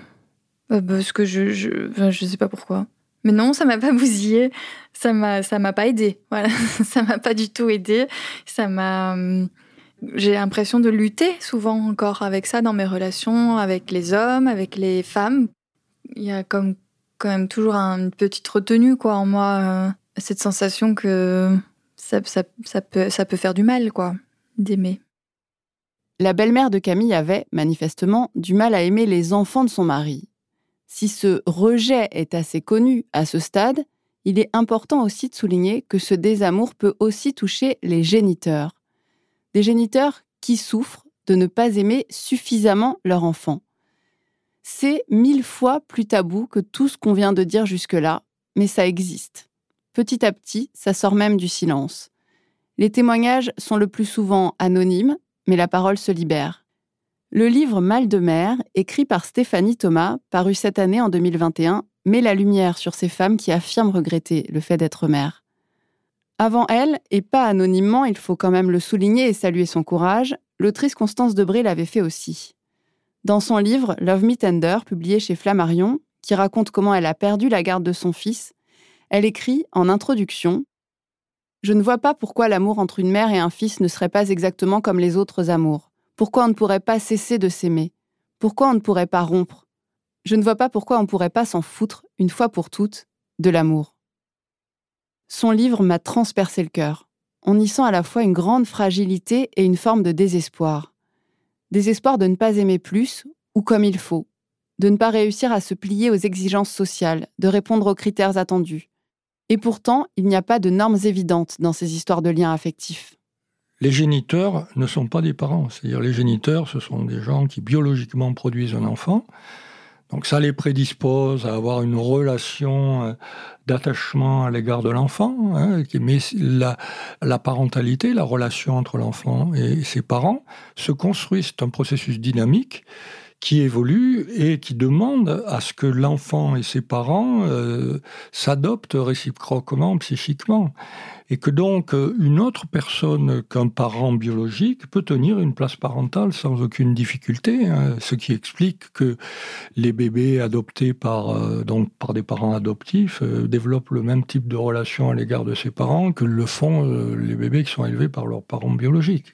euh, parce que je je je sais pas pourquoi. Mais non, ça m'a pas bousillé, ça m'a ça m'a pas aidé. Voilà, ça m'a pas du tout aidé. Ça m'a euh, j'ai l'impression de lutter souvent encore avec ça dans mes relations avec les hommes, avec les femmes. Il y a comme quand même toujours une petite retenue quoi en moi, cette sensation que ça, ça, ça peut, ça peut faire du mal quoi, d'aimer.
La belle-mère de Camille avait, manifestement, du mal à aimer les enfants de son mari. Si ce rejet est assez connu à ce stade, il est important aussi de souligner que ce désamour peut aussi toucher les géniteurs. Des géniteurs qui souffrent de ne pas aimer suffisamment leur enfant. C'est mille fois plus tabou que tout ce qu'on vient de dire jusque-là, mais ça existe. Petit à petit, ça sort même du silence. Les témoignages sont le plus souvent anonymes, mais la parole se libère. Le livre Mal de mer, écrit par Stéphanie Thomas, paru cette année en 2021, met la lumière sur ces femmes qui affirment regretter le fait d'être mère. Avant elle, et pas anonymement, il faut quand même le souligner et saluer son courage, l'autrice Constance Debré l'avait fait aussi. Dans son livre Love Me Tender, publié chez Flammarion, qui raconte comment elle a perdu la garde de son fils, elle écrit en introduction Je ne vois pas pourquoi l'amour entre une mère et un fils ne serait pas exactement comme les autres amours. Pourquoi on ne pourrait pas cesser de s'aimer? Pourquoi on ne pourrait pas rompre? Je ne vois pas pourquoi on ne pourrait pas s'en foutre, une fois pour toutes, de l'amour. Son livre m'a transpercé le cœur. On y sent à la fois une grande fragilité et une forme de désespoir. Désespoir de ne pas aimer plus ou comme il faut, de ne pas réussir à se plier aux exigences sociales, de répondre aux critères attendus. Et pourtant, il n'y a pas de normes évidentes dans ces histoires de liens affectifs.
Les géniteurs ne sont pas des parents. C'est-à-dire les géniteurs, ce sont des gens qui biologiquement produisent un enfant. Donc ça les prédispose à avoir une relation euh, d'attachement à l'égard de l'enfant. hein, mais la, la parentalité, la relation entre l'enfant et ses parents se construit. C'est un processus dynamique qui évolue et qui demande à ce que l'enfant et ses parents euh, s'adoptent réciproquement psychiquement. Et que donc euh, une autre personne qu'un parent biologique peut tenir une place parentale sans aucune difficulté, hein, ce qui explique que les bébés adoptés par, euh, donc par des parents adoptifs euh, développent le même type de relation à l'égard de ses parents que le font les bébés qui sont élevés par leurs parents biologiques.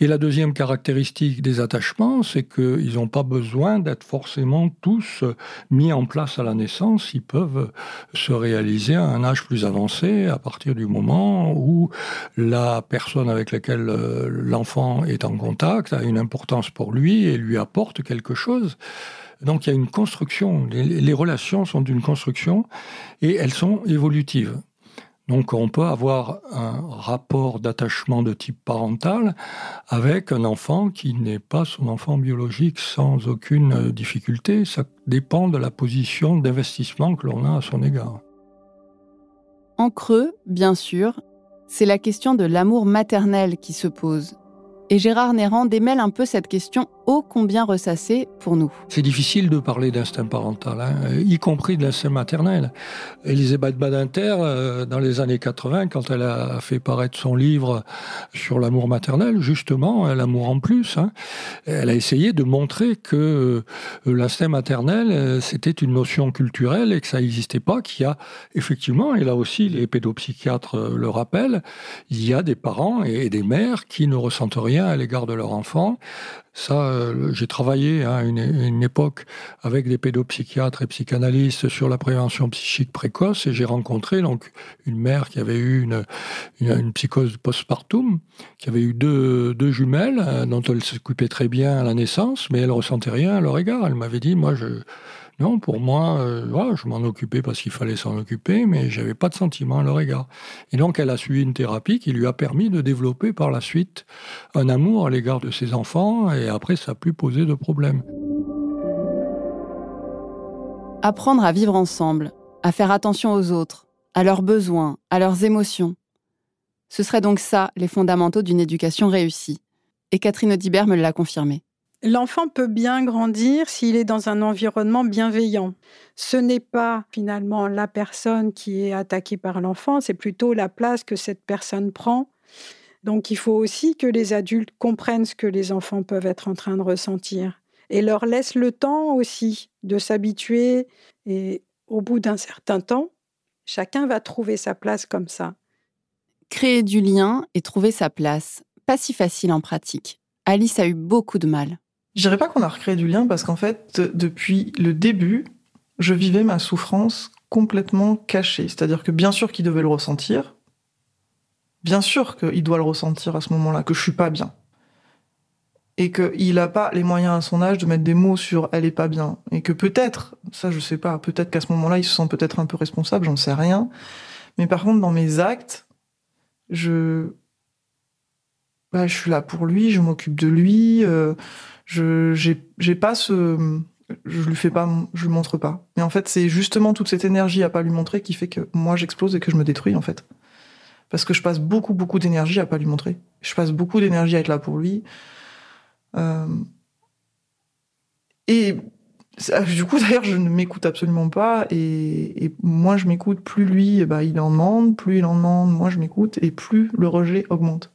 Et la deuxième caractéristique des attachements, c'est qu'ils n'ont pas besoin d'être forcément tous mis en place à la naissance. Ils peuvent se réaliser à un âge plus avancé à partir du moment où la personne avec laquelle euh, l'enfant est en contact a une importance pour lui et lui apporte quelque chose. Donc il y a une construction. Les, les relations sont d'une construction et elles sont évolutives. Donc on peut avoir un rapport d'attachement de type parental avec un enfant qui n'est pas son enfant biologique sans aucune difficulté. Ça dépend de la position d'investissement que l'on a à son égard.
En creux, bien sûr, c'est la question de l'amour maternel qui se pose. Et Gérard Néran démêle un peu cette question combien ressassée pour nous.
C'est difficile de parler d'instinct parental, hein, y compris de l'instinct maternel. Elisabeth Badinter, euh, dans les années 80, quand elle a fait paraître son livre sur l'amour maternel, justement, l'amour en plus, hein, elle a essayé de montrer que euh, l'instinct maternel, euh, c'était une notion culturelle et que ça n'existait pas, qu'il y a effectivement, et là aussi les pédopsychiatres le rappellent, il y a des parents et des mères qui ne ressentent rien à l'égard de leur enfant. Ça, euh, j'ai travaillé à une, une, époque avec des pédopsychiatres et psychanalystes sur la prévention psychique précoce et j'ai rencontré donc une mère qui avait eu une, psychose postpartum, qui avait eu deux, deux jumelles euh, dont elle s'occupait très bien à la naissance, mais elle ressentait rien à leur égard. Elle m'avait dit, moi, je, non, pour moi, euh, je m'en occupais parce qu'il fallait s'en occuper, mais j'avais pas de sentiment à leur égard. Et donc, elle a suivi une thérapie qui lui a permis de développer par la suite un amour à l'égard de ses enfants, et après, ça n'a plus posé de problème.
Apprendre à vivre ensemble, à faire attention aux autres, à leurs besoins, à leurs émotions. Ce serait donc ça les fondamentaux d'une éducation réussie. Et Catherine Audibert me l'a confirmé.
L'enfant peut bien grandir s'il est dans un environnement bienveillant. Ce n'est pas finalement la personne qui est attaquée par l'enfant, c'est plutôt la place que cette personne prend. Donc il faut aussi que les adultes comprennent ce que les enfants peuvent être en train de ressentir et leur laissent le temps aussi de s'habituer et au bout d'un certain temps, chacun va trouver sa place comme ça.
Créer du lien et trouver sa place, pas si facile en pratique. Alice a eu beaucoup de mal.
Je dirais pas qu'on a recréé du lien parce qu'en fait, depuis le début, je vivais ma souffrance complètement cachée. C'est-à-dire que bien sûr qu'il devait le ressentir, bien sûr qu'il doit le ressentir à ce moment-là, que je suis pas bien. Et qu'il n'a pas les moyens à son âge de mettre des mots sur elle est pas bien. Et que peut-être, ça je sais pas, peut-être qu'à ce moment-là, il se sent peut-être un peu responsable, j'en sais rien. Mais par contre, dans mes actes, je, bah, je suis là pour lui, je m'occupe de lui. Euh, je j'ai pas ce je lui fais pas je lui montre pas. Mais en fait c'est justement toute cette énergie à pas lui montrer qui fait que moi j'explose et que je me détruis en fait. Parce que je passe beaucoup beaucoup d'énergie à pas lui montrer. Je passe beaucoup d'énergie à être là pour lui. Euh... et du coup d'ailleurs je ne m'écoute absolument pas. Et, et moins je m'écoute. Plus lui bah il en demande. Plus il en demande moins je m'écoute. Et plus le rejet augmente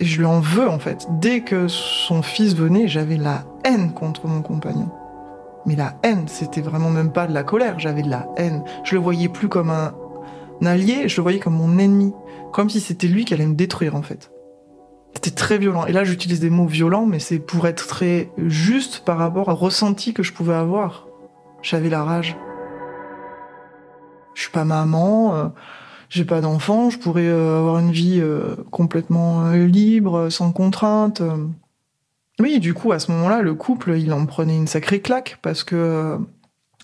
et je lui en veux en fait. Dès que son fils venait, j'avais la haine contre mon compagnon. Mais la haine, c'était vraiment même pas de la colère, j'avais de la haine. Je le voyais plus comme un, allié, je le voyais comme mon ennemi. Comme si c'était lui qui allait me détruire en fait. C'était très violent. Et là, j'utilise des mots violents, mais c'est pour être très juste par rapport au ressenti que je pouvais avoir. J'avais la rage. Je suis pas maman. Euh, j'ai pas d'enfant, je pourrais euh, avoir une vie euh, complètement euh, libre, sans contrainte. Oui, du coup, à ce moment-là, le couple, il en prenait une sacrée claque parce que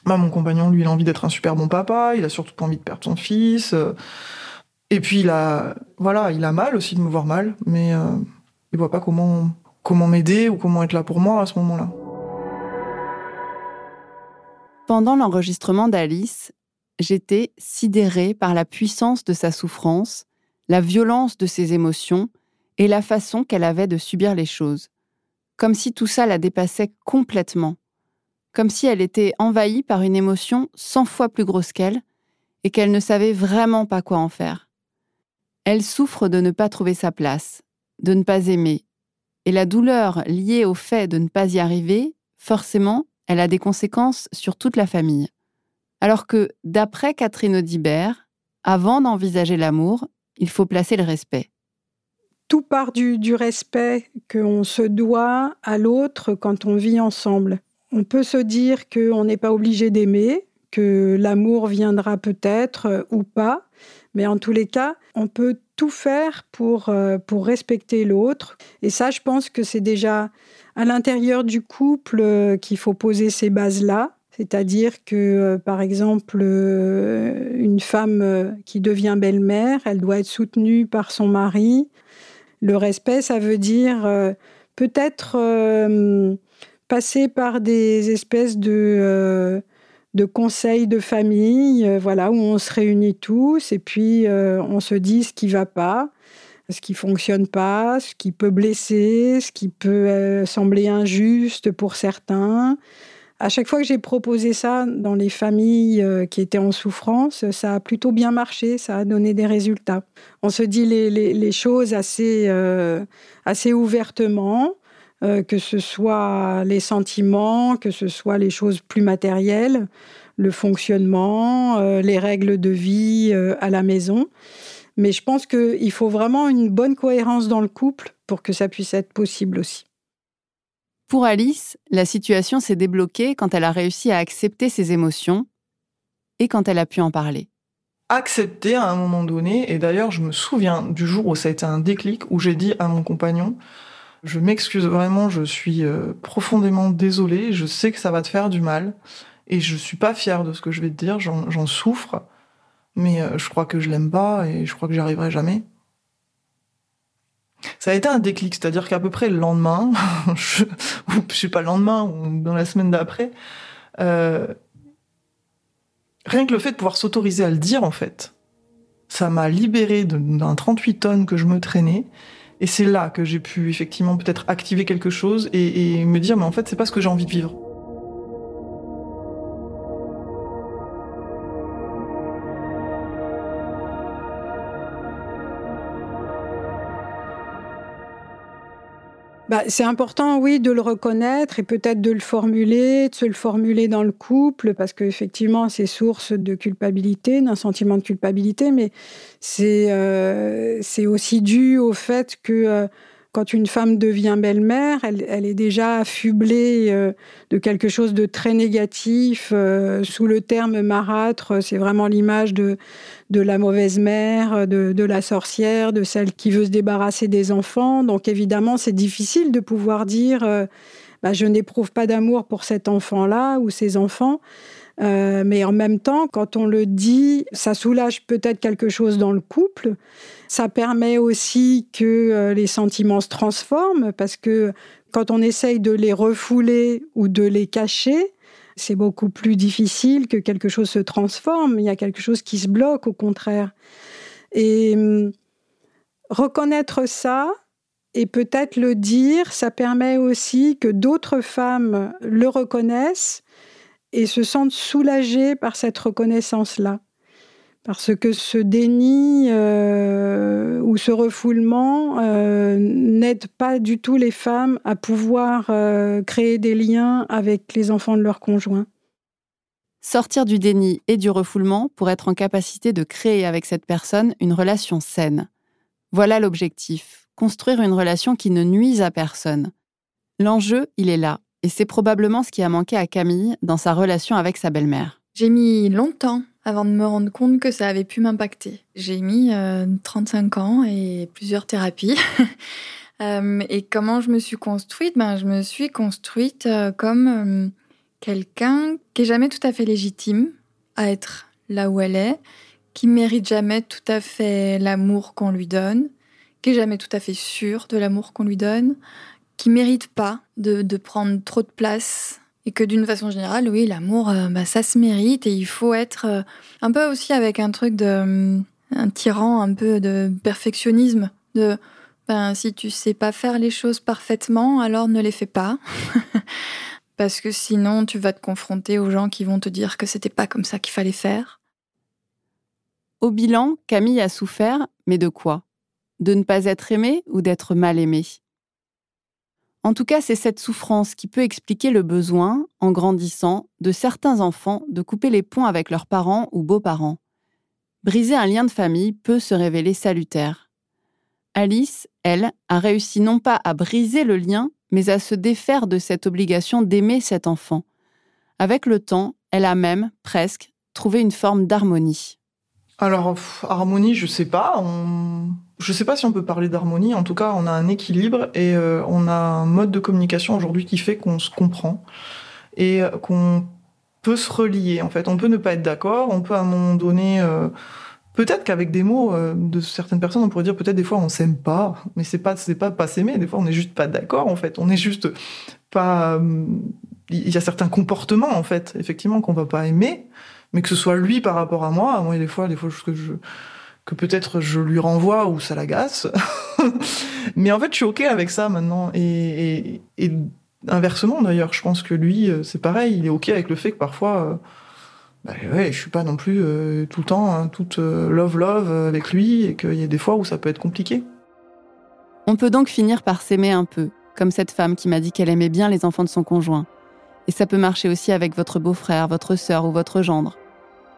bah, mon compagnon, lui, il a envie d'être un super bon papa, il a surtout pas envie de perdre son fils. et puis, il a, voilà, il a mal aussi de me voir mal, mais il voit pas comment, comment m'aider ou comment être là pour moi à ce moment-là.
Pendant l'enregistrement d'Alice, j'étais sidérée par la puissance de sa souffrance, la violence de ses émotions et la façon qu'elle avait de subir les choses. Comme si tout ça la dépassait complètement. Comme si elle était envahie par une émotion cent fois plus grosse qu'elle et qu'elle ne savait vraiment pas quoi en faire. Elle souffre de ne pas trouver sa place, de ne pas aimer. Et la douleur liée au fait de ne pas y arriver, forcément, elle a des conséquences sur toute la famille. Alors que, d'après Catherine Audibert, avant d'envisager l'amour, il faut placer le respect.
Tout part du, respect qu'on se doit à l'autre quand on vit ensemble. On peut se dire qu'on n'est pas obligé d'aimer, que l'amour viendra peut-être ou pas, mais en tous les cas, on peut tout faire pour, euh, pour respecter l'autre. Et ça, je pense que c'est déjà à l'intérieur du couple euh, qu'il faut poser ces bases-là C'est-à-dire que, euh, par exemple, euh, une femme euh, qui devient belle-mère, elle doit être soutenue par son mari. Le respect, ça veut dire peut-être passer par des espèces de, conseils de famille, voilà, où on se réunit tous et puis on se dit ce qui va pas ce qui fonctionne pas, ce qui peut blesser, ce qui peut sembler injuste pour certains. À chaque fois que j'ai proposé ça dans les familles euh, qui étaient en souffrance, ça a plutôt bien marché, ça a donné des résultats. On se dit les, choses assez, euh, assez ouvertement, euh, que ce soit les sentiments, que ce soit les choses plus matérielles, le fonctionnement, les règles de vie à la maison. Mais je pense qu'il faut vraiment une bonne cohérence dans le couple pour que ça puisse être possible aussi.
Pour Alice, la situation s'est débloquée quand elle a réussi à accepter ses émotions et quand elle a pu en parler.
Accepter à un moment donné, et d'ailleurs je me souviens du jour où ça a été un déclic, où j'ai dit à mon compagnon, je m'excuse vraiment, je suis euh, profondément désolée, je sais que ça va te faire du mal, et je suis pas fière de ce que je vais te dire, j'en souffre, mais euh, je crois que je l'aime pas et je crois que j'y arriverai jamais. Ça a été un déclic, c'est-à-dire qu'à peu près le lendemain, je, ou je sais pas le lendemain ou dans la semaine d'après, euh, rien que le fait de pouvoir s'autoriser à le dire en fait, ça m'a libéré d'un 38 tonnes que je me traînais. Et c'est là que j'ai pu effectivement peut-être activer quelque chose et, et me dire mais en fait c'est pas ce que j'ai envie de vivre.
Bah, c'est important, oui, de le reconnaître et peut-être de le formuler, de se le formuler dans le couple, parce qu'effectivement, c'est source de culpabilité, d'un sentiment de culpabilité, mais c'est euh, aussi dû au fait que euh, quand une femme devient belle-mère, elle, est déjà affublée euh, de quelque chose de très négatif. Euh, sous le terme marâtre, c'est vraiment l'image de, de la mauvaise mère, de, la sorcière, de celle qui veut se débarrasser des enfants. Donc évidemment, c'est difficile de pouvoir dire euh, bah, je n'éprouve pas d'amour pour cet enfant-là ou ces enfants. Mais en même temps, quand on le dit, ça soulage peut-être quelque chose dans le couple. Ça permet aussi que euh, les sentiments se transforment parce que quand on essaye de les refouler ou de les cacher, c'est beaucoup plus difficile que quelque chose se transforme. Il y a quelque chose qui se bloque au contraire. Et hum, reconnaître ça et peut-être le dire, ça permet aussi que d'autres femmes le reconnaissent et se sentent soulagées par cette reconnaissance-là. Parce que ce déni euh, ou ce refoulement euh, n'aide pas du tout les femmes à pouvoir euh, créer des liens avec les enfants de leurs conjoints.
Sortir du déni et du refoulement pour être en capacité de créer avec cette personne une relation saine. Voilà l'objectif, construire une relation qui ne nuise à personne. L'enjeu, il est là, et c'est probablement ce qui a manqué à Camille dans sa relation avec sa belle-mère.
J'ai mis longtemps avant de me rendre compte que ça avait pu m'impacter. J'ai mis 35 euh, ans et plusieurs thérapies. Euh, et comment je me suis construite? Ben, Je me suis construite euh, comme quelqu'un qui est jamais tout à fait légitime à être là où elle est, qui mérite jamais tout à fait l'amour qu'on lui donne, qui est jamais tout à fait sûre de l'amour qu'on lui donne, qui mérite pas de, de prendre trop de place et que d'une façon générale, oui, l'amour, euh, bah, ça se mérite et il faut être euh, un peu aussi avec un truc de. Euh, un tyran, un peu de perfectionnisme. De. Ben, si tu sais pas faire les choses parfaitement, alors ne les fais pas. Parce que sinon, tu vas te confronter aux gens qui vont te dire que c'était pas comme ça qu'il fallait faire.
Au bilan, Camille a souffert, mais de quoi? De ne pas être aimée ou d'être mal aimée? En tout cas, c'est cette souffrance qui peut expliquer le besoin, en grandissant, de certains enfants de couper les ponts avec leurs parents ou beaux-parents. Briser un lien de famille peut se révéler salutaire. Alice, elle, a réussi non pas à briser le lien, mais à se défaire de cette obligation d'aimer cet enfant. Avec le temps, elle a même, presque, trouvé une forme d'harmonie.
Alors, harmonie, je sais pas. Je sais pas si on peut parler d'harmonie. En tout cas, on a un équilibre et euh, on a un mode de communication aujourd'hui qui fait qu'on se comprend et euh, qu'on peut se relier. En fait, on peut ne pas être d'accord, on peut à un moment donné, euh, peut-être qu'avec des mots de certaines personnes, on pourrait dire peut-être des fois on s'aime pas, mais c'est pas c'est pas pas s'aimer. Des fois, on n'est juste pas d'accord. En fait, on est juste pas. Il y a certains comportements en fait, effectivement, qu'on va pas aimer, mais que ce soit lui par rapport à moi. Moi, des fois, des fois que je que peut-être je lui renvoie ou ça l'agace. mais en fait, je suis ok avec ça maintenant et, inversement d'ailleurs, je pense que lui, euh, c'est pareil, il est ok avec le fait que parfois, euh, bah ouais, je suis pas non plus euh, tout le temps hein, toute love love euh, avec lui et qu'il y a des fois où ça peut être compliqué.
On peut donc finir par s'aimer un peu, comme cette femme qui m'a dit qu'elle aimait bien les enfants de son conjoint. Et ça peut marcher aussi avec votre beau-frère, votre sœur ou votre gendre.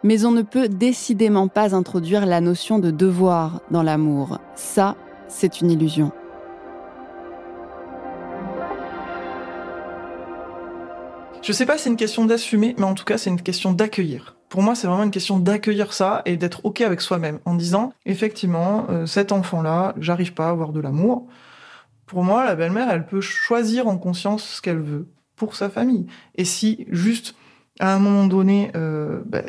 Mais on ne peut décidément pas introduire la notion de devoir dans l'amour. Ça, c'est une illusion.
Je sais pas si c'est une question d'assumer, mais en tout cas, c'est une question d'accueillir. Pour moi, c'est vraiment une question d'accueillir ça et d'être OK avec soi-même en disant, effectivement, euh, cet enfant-là, j'arrive pas à avoir de l'amour. Pour moi, la belle-mère, elle peut choisir en conscience ce qu'elle veut pour sa famille. Et si, juste, à un moment donné, euh, bah,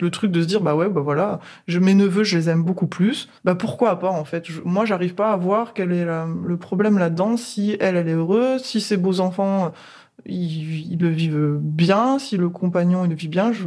le truc de se dire, bah ouais, bah voilà, je, mes neveux, je les aime beaucoup plus, bah pourquoi pas, en fait? Je- moi, j'arrive pas à voir quel est le problème là-dedans, si elle, elle est heureuse, si ses beaux-enfants ils, ils le vivent bien, si le compagnon il le vit bien. Je,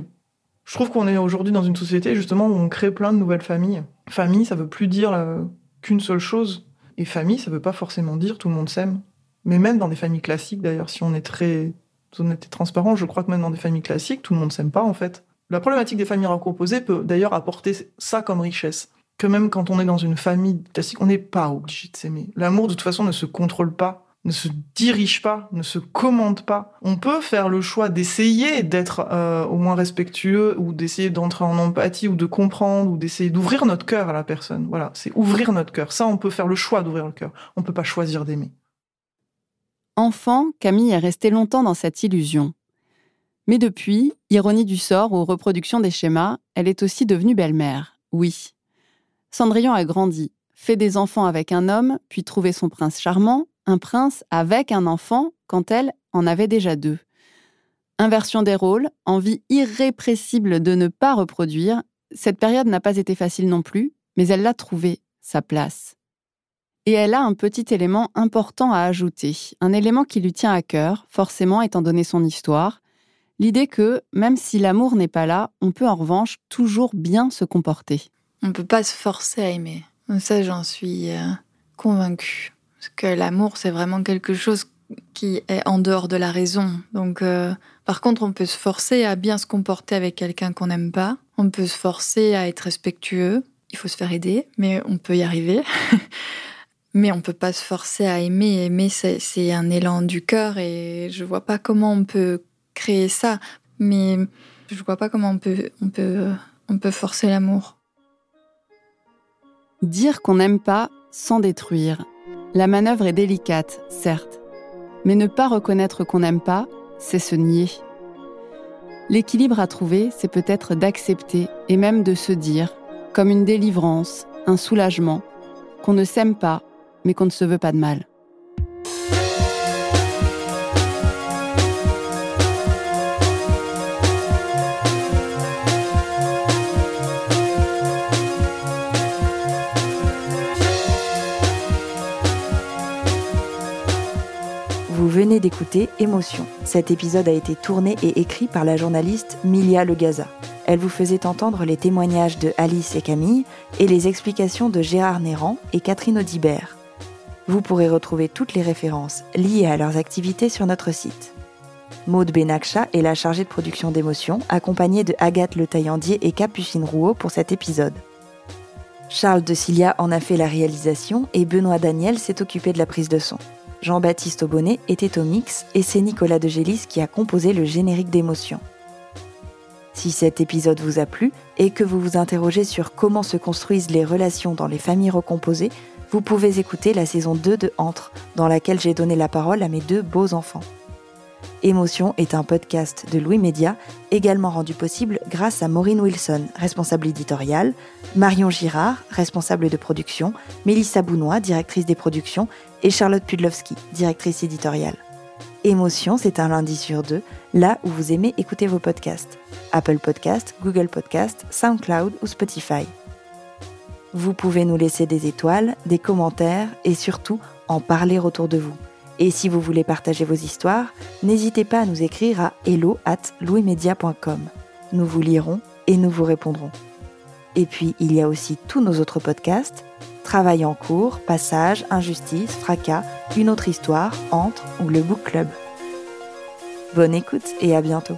je trouve qu'on est aujourd'hui dans une société justement où on crée plein de nouvelles familles. Famille, ça veut plus dire euh, qu'une seule chose. Et famille, ça veut pas forcément dire tout le monde s'aime. Mais même dans des familles classiques, d'ailleurs, si on est très honnête et transparent, je crois que même dans des familles classiques, tout le monde s'aime pas en fait. La problématique des familles recomposées peut d'ailleurs apporter ça comme richesse. Que même quand on est dans une famille classique, on n'est pas obligé de s'aimer. L'amour, de toute façon, ne se contrôle pas ne se dirige pas, ne se commande pas. On peut faire le choix d'essayer d'être euh, au moins respectueux ou d'essayer d'entrer en empathie ou de comprendre ou d'essayer d'ouvrir notre cœur à la personne. Voilà, c'est ouvrir notre cœur. Ça, on peut faire le choix d'ouvrir le cœur. On peut pas choisir d'aimer.
Enfant, Camille est restée longtemps dans cette illusion. Mais depuis, ironie du sort ou reproduction des schémas, elle est aussi devenue belle-mère. Oui. Cendrillon a grandi, fait des enfants avec un homme, puis trouvé son prince charmant, un prince avec un enfant quand elle en avait déjà deux. Inversion des rôles, envie irrépressible de ne pas reproduire, cette période n'a pas été facile non plus, mais elle l'a trouvé, sa place. Et elle a un petit élément important à ajouter, un élément qui lui tient à cœur, forcément étant donné son histoire, l'idée que, même si l'amour n'est pas là, on peut en revanche toujours bien se comporter.
On ne peut pas se forcer à aimer. Ça, j'en suis euh, convaincue. Parce que l'amour, c'est vraiment quelque chose qui est en dehors de la raison. Donc, euh, par contre, on peut se forcer à bien se comporter avec quelqu'un qu'on n'aime pas. On peut se forcer à être respectueux. Il faut se faire aider, mais on peut y arriver. mais on peut pas se forcer à aimer. Aimer, c'est un élan du cœur et je vois pas comment on peut créer ça. Mais je vois pas comment on peut, on peut, on peut forcer l'amour.
Dire qu'on n'aime pas sans détruire. La manœuvre est délicate, certes. Mais ne pas reconnaître qu'on n'aime pas, c'est se nier. L'équilibre à trouver, c'est peut-être d'accepter et même de se dire, comme une délivrance, un soulagement, qu'on ne s'aime pas, mais qu'on ne se veut pas de mal.
D'écouter Émotion. Cet épisode a été tourné et écrit par la journaliste Milia Legaza. Elle vous faisait entendre les témoignages de Alice et Camille et les explications de Gérard Néran et Catherine Audibert. Vous pourrez retrouver toutes les références liées à leurs activités sur notre site. Maude Benakcha est la chargée de production d'émotion, accompagnée de Agathe Le Taillandier et Capucine Rouault pour cet épisode. Charles de Cilia en a fait la réalisation et Benoît Daniel s'est occupé de la prise de son. Jean-Baptiste Aubonnet était au mix et c'est Nicolas de Gélis qui a composé le générique d'émotion. Si cet épisode vous a plu et que vous vous interrogez sur comment se construisent les relations dans les familles recomposées, vous pouvez écouter la saison 2 de Entre, dans laquelle j'ai donné la parole à mes deux beaux enfants. Émotion est un podcast de Louis Média, également rendu possible grâce à Maureen Wilson, responsable éditoriale, Marion Girard, responsable de production, Mélissa Bounois, directrice des productions, et Charlotte Pudlowski, directrice éditoriale. Émotion, c'est un lundi sur deux, là où vous aimez écouter vos podcasts. Apple Podcast, Google Podcast, SoundCloud ou Spotify. Vous pouvez nous laisser des étoiles, des commentaires et surtout en parler autour de vous. Et si vous voulez partager vos histoires, n'hésitez pas à nous écrire à hello at. Nous vous lirons et nous vous répondrons. Et puis, il y a aussi tous nos autres podcasts Travail en cours, Passage, Injustice, Fracas, Une autre histoire, Entre ou le Book Club. Bonne écoute et à bientôt.